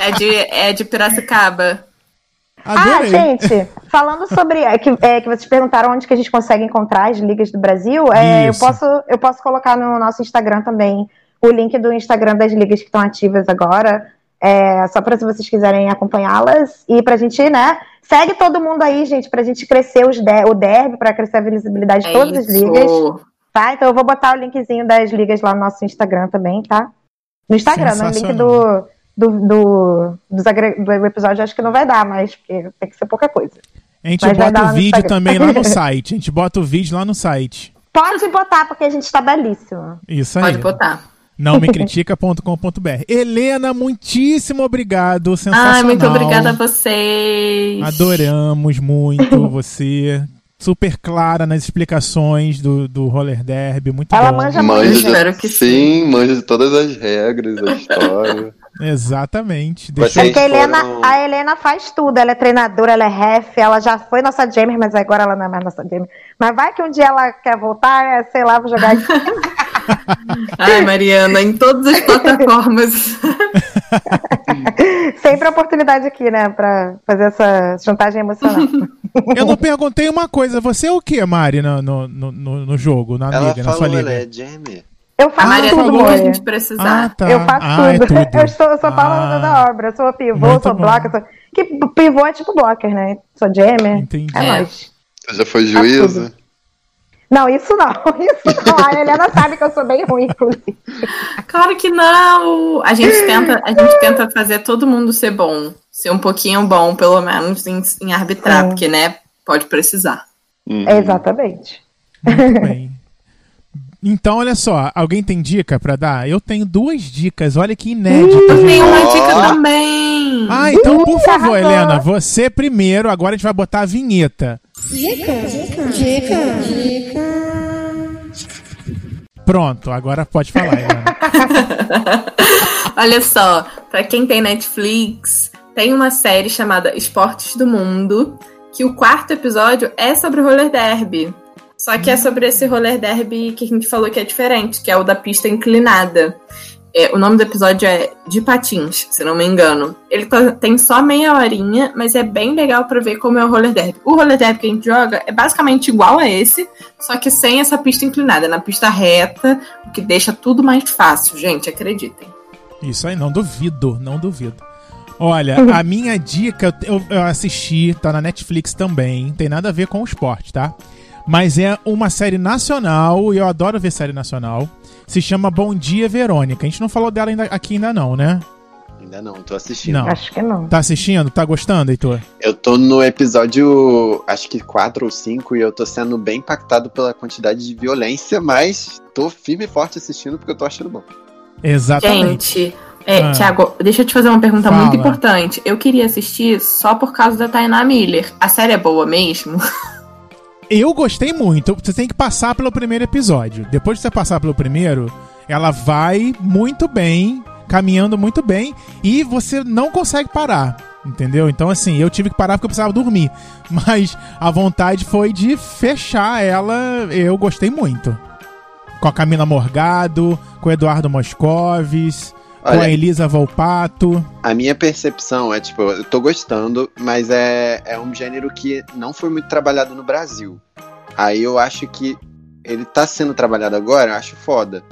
É de, é de Piracicaba. Ah, Adorei. gente, falando sobre. É que, é, que vocês perguntaram onde que a gente consegue encontrar as ligas do Brasil. é, eu, posso, eu posso colocar no nosso Instagram também o link do Instagram das ligas que estão ativas agora. É, só para se vocês quiserem acompanhá-las. E pra gente, né? Segue todo mundo aí, gente, pra gente crescer os de- o derby, pra crescer a visibilidade de É todas as isso. ligas. Tá? Então eu vou botar o linkzinho das ligas lá no nosso Instagram também, tá? No Instagram, no link do, do, do, dos agre- do episódio acho que não vai dar, mas porque tem que ser pouca coisa. A gente Mas bota o vídeo também lá no [laughs] site. A gente bota o vídeo lá no site. Pode botar, porque a gente tá belíssimo. Isso aí. Pode botar. Não me critica.com.br. [laughs] Helena, muitíssimo obrigado. Sensacional. Ai, muito obrigada a vocês. Adoramos muito [laughs] você. Super clara nas explicações do, do roller derby. Muito Ela bom. manja Manja muito. espero que sim, manja de todas as regras, a história. [laughs] Exatamente. Deixa... É porque a Helena, foram- a Helena faz tudo. Ela é treinadora, ela é ref, ela já foi nossa Jamie, mas agora ela não é mais nossa Jamie. Mas vai que um dia ela quer voltar, é, sei lá, vou jogar aqui. [laughs] Ai, Mariana, em todas as [laughs] plataformas. [laughs] Sempre oportunidade aqui, né, pra fazer essa chantagem emocional. [laughs] Eu não perguntei uma coisa. Você é o que, Mari, no, no, no, no jogo, na Ela liga, na sua falou, liga? ela é Jamie. Eu A faço Maria tudo, tudo que a gente precisar. Ah, tá. Eu faço ah, é tudo. tudo. [laughs] Eu, estou, eu sou Ah, da obra. Eu sou pivô, muito sou bom. blocker. Sou... Que pivô é tipo blocker, né? Sou jammer. Entendi. É, É. nóis. Você já foi juíza? Não, isso não. [laughs] Isso não. A Helena sabe que eu sou bem ruim, inclusive. Claro que não! A gente tenta, a gente tenta fazer todo mundo ser bom. Ser um pouquinho bom, pelo menos, em, em arbitrar, Sim. porque, né, pode precisar. Uhum. Exatamente. Muito [laughs] bem. Então, olha só, alguém tem dica pra dar? Eu tenho duas dicas, olha que inédito, Eu tenho uma dica também! Ah, então, por favor. Helena, você primeiro, agora a gente vai botar a vinheta. Pronto, agora pode falar. [laughs] Olha só, pra quem tem Netflix, tem uma série chamada Esportes do Mundo, que o quarto episódio é sobre roller derby. Só que é sobre esse roller derby que a gente falou que é diferente, que é o da pista inclinada. É, o nome do episódio é De Patins, se não me engano. Ele tá- tem só meia horinha, mas é bem legal pra ver como é o roller derby. O roller derby que a gente joga é basicamente igual a esse, só que sem essa pista inclinada, na pista reta, o que deixa tudo mais fácil, gente, acreditem. Isso aí, não duvido, não duvido. Olha, a minha dica, eu, eu assisti, tá na Netflix também, tem nada a ver com o esporte, tá? Mas é uma série nacional, e eu adoro ver série nacional. Se chama Bom Dia Verônica. A gente não falou dela ainda, aqui ainda não, né? Ainda não, tô assistindo. Não. Acho que não. Tá assistindo? Tá gostando, Heitor? Eu tô no episódio, acho que 4 ou 5, e eu tô sendo bem impactado pela quantidade de violência, mas tô firme e forte assistindo porque eu tô achando bom. Exatamente. Gente, é, Ah. Tiago, deixa eu te fazer uma pergunta Fala. muito importante. Eu queria assistir só por causa da Tainá Miller. A série é boa mesmo? [laughs] Eu gostei muito. Você tem que passar pelo primeiro episódio. Depois de você passar pelo primeiro, ela vai muito bem, caminhando muito bem, e você não consegue parar. Entendeu? Então, assim, eu tive que parar porque eu precisava dormir. [laughs] Mas a vontade foi de fechar ela. Eu gostei muito. Com a Camila Morgado, com o Eduardo Moscovis, com a Olha, Elisa Volpato. a minha percepção é, tipo, eu tô gostando, mas é, é um gênero que não foi muito trabalhado no Brasil. Aí eu acho que ele tá sendo trabalhado agora, eu acho foda.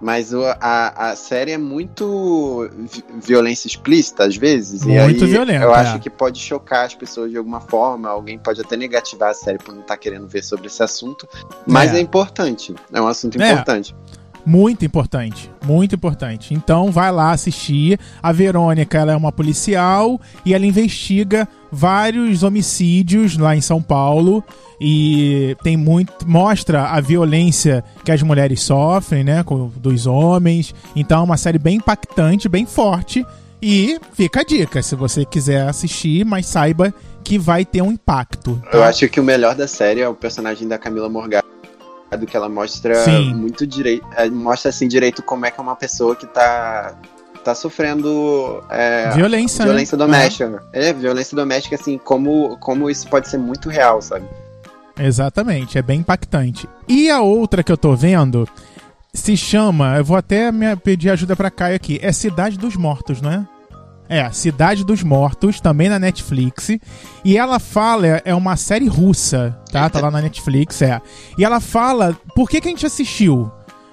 Mas o- a, a série é muito vi- violência explícita, às vezes. e Muito aí violenta, Eu é. acho que pode chocar as pessoas de alguma forma. Alguém pode até negativar a série por não estar querendo ver sobre esse assunto. Mas É. é, importante. É um assunto É. Muito importante, muito importante. Então vai lá assistir. A Verônica ela é uma policial e ela investiga vários homicídios lá em São Paulo e tem muito mostra a violência que as mulheres sofrem, né, com, dos homens. Então é uma série bem impactante, bem forte e fica a dica se você quiser assistir, mas saiba que vai ter um impacto. Eu acho que o melhor da série é o personagem da Camila Morgado, que ela mostra Sim. muito direito, é, mostra assim direito como é que é uma pessoa que tá tá sofrendo é, violência, né? violência doméstica. É, violência doméstica assim, como como isso pode ser muito real, sabe? Exatamente, é bem impactante. E a outra que eu tô vendo se chama, eu vou até me pedir ajuda pra Caio aqui, é Cidade dos Mortos, não é? É, Cidade dos Mortos, também na Netflix. E ela fala, é- é uma série russa, tá? Tá lá na Netflix, é. E ela fala, por que, que a gente assistiu?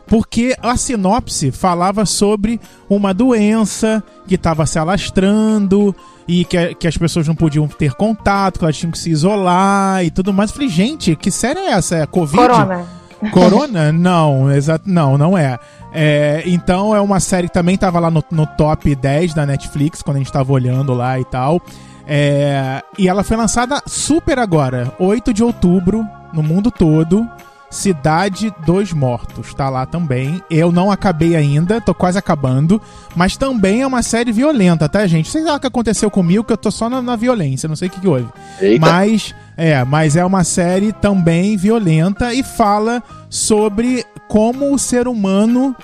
Porque a sinopse falava sobre uma doença que estava se alastrando e que, que as pessoas não podiam ter contato, que elas tinham que se isolar e tudo mais. Eu falei, gente, que série é essa? É Covid? Corona. Corona? [laughs] Não, exato, não, não é. É, Então é uma série que também tava lá no, no top 10 da Netflix, quando a gente tava olhando lá e tal. É, e ela foi lançada super agora, 8 de outubro, no mundo todo. Cidade dos Mortos, tá lá também. Eu não acabei ainda, tô quase acabando. Mas também é uma série violenta, tá, gente? Sei lá o que aconteceu comigo, que eu tô só na, na violência, não sei o que, que houve. Eita. Mas é, mas é uma série também violenta e fala sobre como o ser humano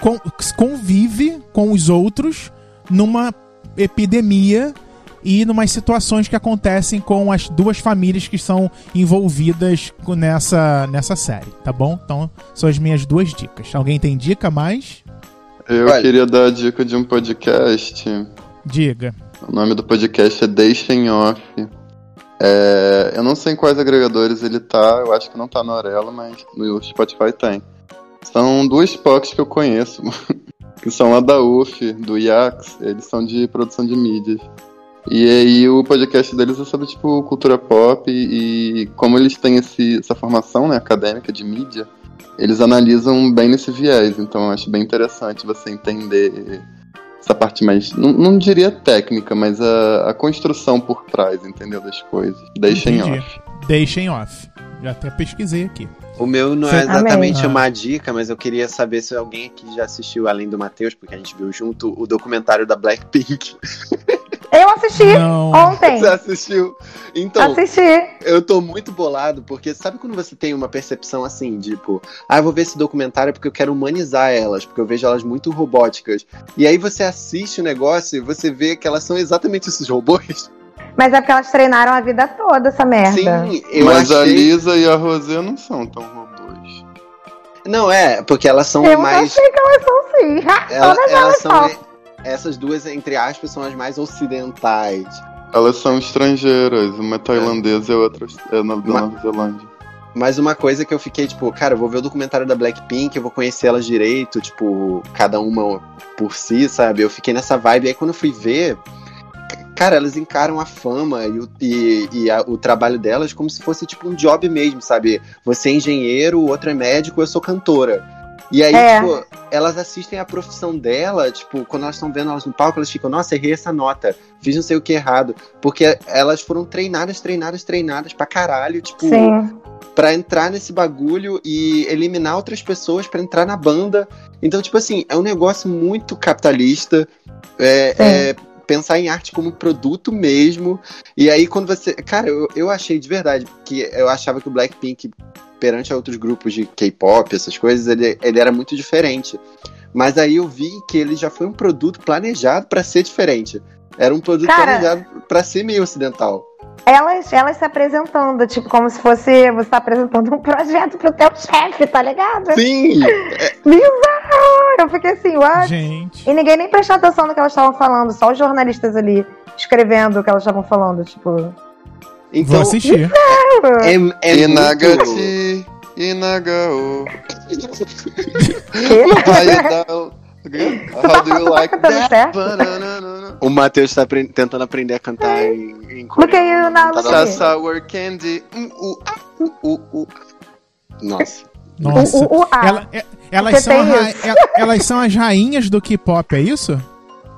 con- convive com os outros numa epidemia e numas situações que acontecem com as duas famílias que são envolvidas com- nessa, nessa série, tá bom? Então, são as minhas duas dicas. Alguém tem dica mais? Eu Olha. queria dar a dica de um podcast. Diga. O nome do podcast é Deixem Off. É, eu não sei em quais agregadores ele tá, eu acho que não tá no Aurelo, mas no Spotify tem. São duas POCs que eu conheço, [laughs] que são a da UF, do IAX, eles são de produção de mídias. E aí o podcast deles é sobre tipo cultura pop e, e como eles têm esse, essa formação né, acadêmica de mídia, eles analisam bem nesse viés. Então eu acho bem interessante você entender essa parte mais, não, não diria técnica, mas a, a construção por trás, entendeu, das coisas. Deixem Entendi. off. Deixem off. Já até pesquisei aqui. O meu não Cê- é exatamente Amém. uma dica, mas eu queria saber se alguém aqui já assistiu, além do Matheus, porque a gente viu junto o documentário da Blackpink. [laughs] Eu assisti Não. ontem. Você assistiu? Então, Assisti. eu tô muito bolado, porque sabe quando você tem uma percepção assim, tipo, ah, eu vou ver esse documentário porque eu quero humanizar elas, porque eu vejo elas muito robóticas. E aí você assiste o negócio e você vê que elas são exatamente esses robôs. Mas é porque elas treinaram a vida toda essa merda. Sim, eu mas a achei... Lisa e a Rosé não são tão robôs. Não, é, porque elas são Eu mais. achei que elas são sim. [laughs] Ela- Todas elas elas são. são. Essas duas, entre aspas, são as mais ocidentais. Elas são estrangeiras, uma é tailandesa e a outra é na- da Nova Zelândia. Mas uma coisa que eu fiquei, tipo, cara, eu vou ver o documentário da Blackpink, eu vou conhecer elas direito, tipo, cada uma por si, sabe? Eu fiquei nessa vibe. Aí quando eu fui ver, cara, elas encaram a fama e, o, e, e a- o trabalho delas como se fosse, tipo, um job mesmo, sabe? Você é engenheiro, o outro é médico, eu sou cantora. E aí, É. tipo, elas assistem a profissão dela, tipo, quando elas estão vendo elas no palco, elas ficam, nossa, errei essa nota, fiz não sei o que errado. Porque elas foram treinadas, treinadas, treinadas pra caralho, tipo, Sim. Pra entrar nesse bagulho e eliminar outras pessoas pra entrar na banda. Então, tipo assim, é um negócio muito capitalista. É, é pensar em arte como produto mesmo. E aí, quando você. Cara, eu, eu achei de verdade que eu achava que o Blackpink, perante a outros grupos de K-pop, essas coisas, ele, ele era muito diferente. Mas aí eu vi que ele já foi um produto planejado pra ser diferente. Era um produto Cara- planejado pra ser meio ocidental. Elas, elas se apresentando, tipo, como se fosse você tá apresentando um projeto pro teu chefe, tá ligado? Sim! Bizarro! Eu fiquei assim, what? Gente. E ninguém nem prestou atenção no que elas estavam falando, só os jornalistas ali escrevendo o que elas estavam falando, tipo. Então, Vou assistir. é, é muito... Inagati, Inagao, [laughs] quê? Hayadao. [laughs] How do you like that? O Matheus tá tentando aprender a cantar em, em Look at you now, Tá. Sour candy. hum, uh, ah, uh, uh, uh. Nossa. Nossa. O, o, o A. Ela- é- elas, Porque são a tem ra- isso. el- elas são as rainhas do K-pop, é isso?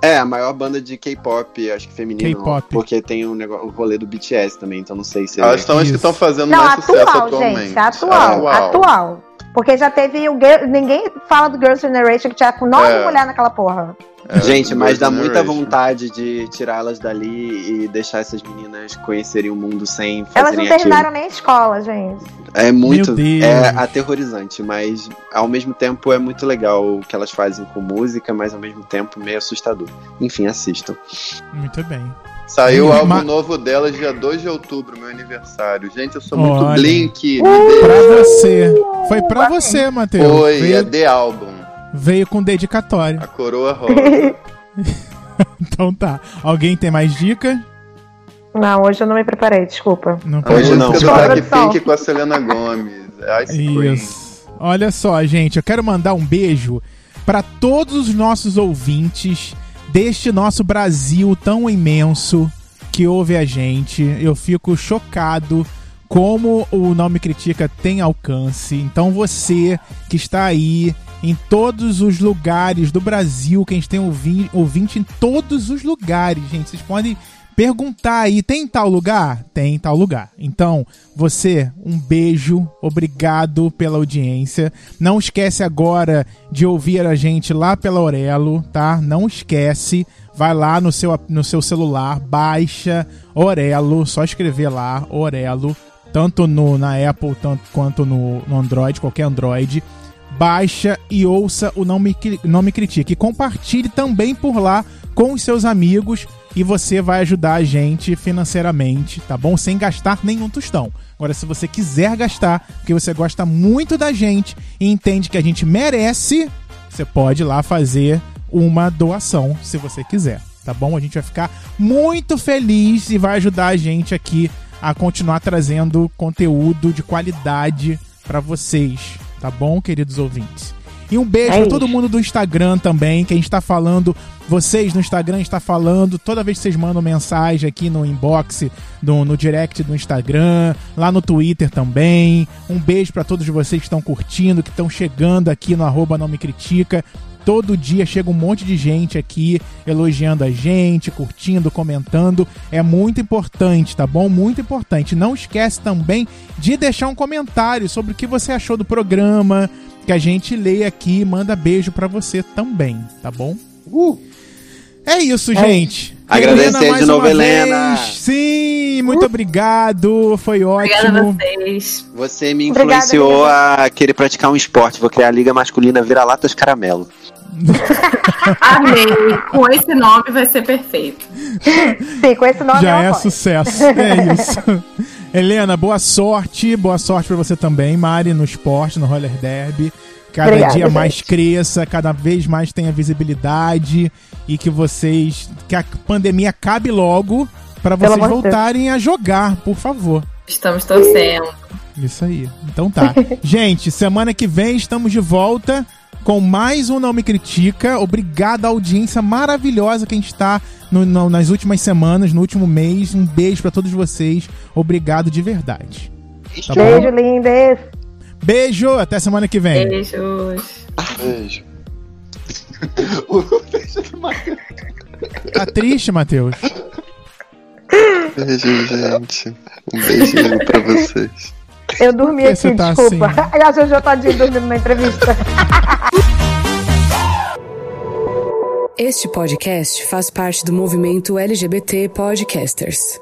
É, a maior banda de K-pop, acho que feminino. K-pop. Porque tem um negócio, o rolê do BTS também, então não sei se. Elas são as que Isso. estão fazendo Não, mais sucesso atual, atualmente. gente. Atual, atual. Porque já teve o Girl- Ninguém fala do Girls' Generation que tinha com nove É. mulheres naquela porra. É, Gente, mas dá muita vontade de tirá-las dali e deixar essas meninas conhecerem o mundo sem Elas fazerem não aquilo. terminaram nem a escola, gente. É muito. É aterrorizante, mas ao mesmo tempo é muito legal o que elas fazem com música, mas ao mesmo tempo meio assustador. Enfim, assistam. Muito bem. Saiu o Ma- álbum novo dela dia 2 de outubro, meu aniversário. Gente, eu sou muito Olha. Blink. Pra você. Foi pra você, Matheus. Foi, é Veio, The Album. veio com dedicatória. A coroa [laughs] rosa. Então tá. Alguém tem mais dica? Não, hoje eu não me preparei, desculpa. Não. Hoje não. Desculpa, Blackpink produção. com a Selena Gomez. Ice Cream. Isso. Olha só, gente, eu quero mandar um beijo para todos os nossos ouvintes deste nosso Brasil tão imenso que ouve a gente. Eu fico chocado como o Não Me Critica tem alcance. Então você que está aí em todos os lugares do Brasil, que a gente tem ouvi ouvinte em todos os lugares, gente. Vocês podem perguntar aí, tem tal lugar? Tem tal lugar. Então, você, um beijo, obrigado pela audiência. Não esquece agora de ouvir a gente lá pela Orelo, tá? Não esquece. Vai lá no seu, no seu celular, baixa Orelo, só escrever lá, Orelo, tanto no, na Apple tanto, quanto no, no Android, qualquer Android. Baixa e ouça o Não Me, Não Me Critique. E compartilhe também por lá com os seus amigos e você vai ajudar a gente financeiramente, tá bom? Sem gastar nenhum tostão. Agora, se você quiser gastar, porque você gosta muito da gente e entende que a gente merece, você pode ir lá fazer uma doação, se você quiser, tá bom? A gente vai ficar muito feliz e vai ajudar a gente aqui a continuar trazendo conteúdo de qualidade pra vocês, tá bom, queridos ouvintes? E um beijo É pra todo mundo do Instagram também, que a gente tá falando, vocês no Instagram está falando, toda vez que vocês mandam mensagem aqui no inbox, no, no direct do Instagram, lá no Twitter também. Um beijo pra todos vocês que estão curtindo, que estão chegando aqui no arroba não me critica. Todo dia chega um monte de gente aqui elogiando a gente, curtindo, comentando. É muito importante, tá bom? Muito importante. Não esquece também de deixar um comentário sobre o que você achou do programa, que a gente lê aqui e manda beijo pra você também, tá bom? É isso, gente. Agradecer Helena, mais de novo, Helena. vez. Sim, muito obrigado. Foi Obrigada a ótimo. vocês. Você me Obrigada, influenciou a querer praticar um esporte. Vou criar a Liga Masculina Vira-Latas Caramelo. [laughs] Amei. Com esse nome vai ser perfeito. Sim, com esse nome Já é apoio. sucesso. É isso. [laughs] Helena, boa sorte. Boa sorte pra você também, Mari, no esporte, no roller derby. Cada Obrigada, dia mais gente. cresça, cada vez mais tenha visibilidade e que vocês. que a pandemia acabe logo pra Pelo vocês Deus. voltarem a jogar, por favor. Estamos torcendo. Isso aí. Então tá. [laughs] Gente, semana que vem estamos de volta com mais um Não Me Critica. Obrigado à audiência maravilhosa que a gente tá no- no- nas últimas semanas, no último mês. Um beijo pra todos vocês. Obrigado de verdade. Tá? Beijo, lindes. Beijo, até semana que vem. Beijos. Beijo. [laughs] Tá triste, Matheus? Beijo, gente. Um beijinho pra vocês. Eu dormi aqui, tá desculpa. assim? A Jojo Todinho dormindo na entrevista. Este podcast faz parte do movimento LGBT Podcasters.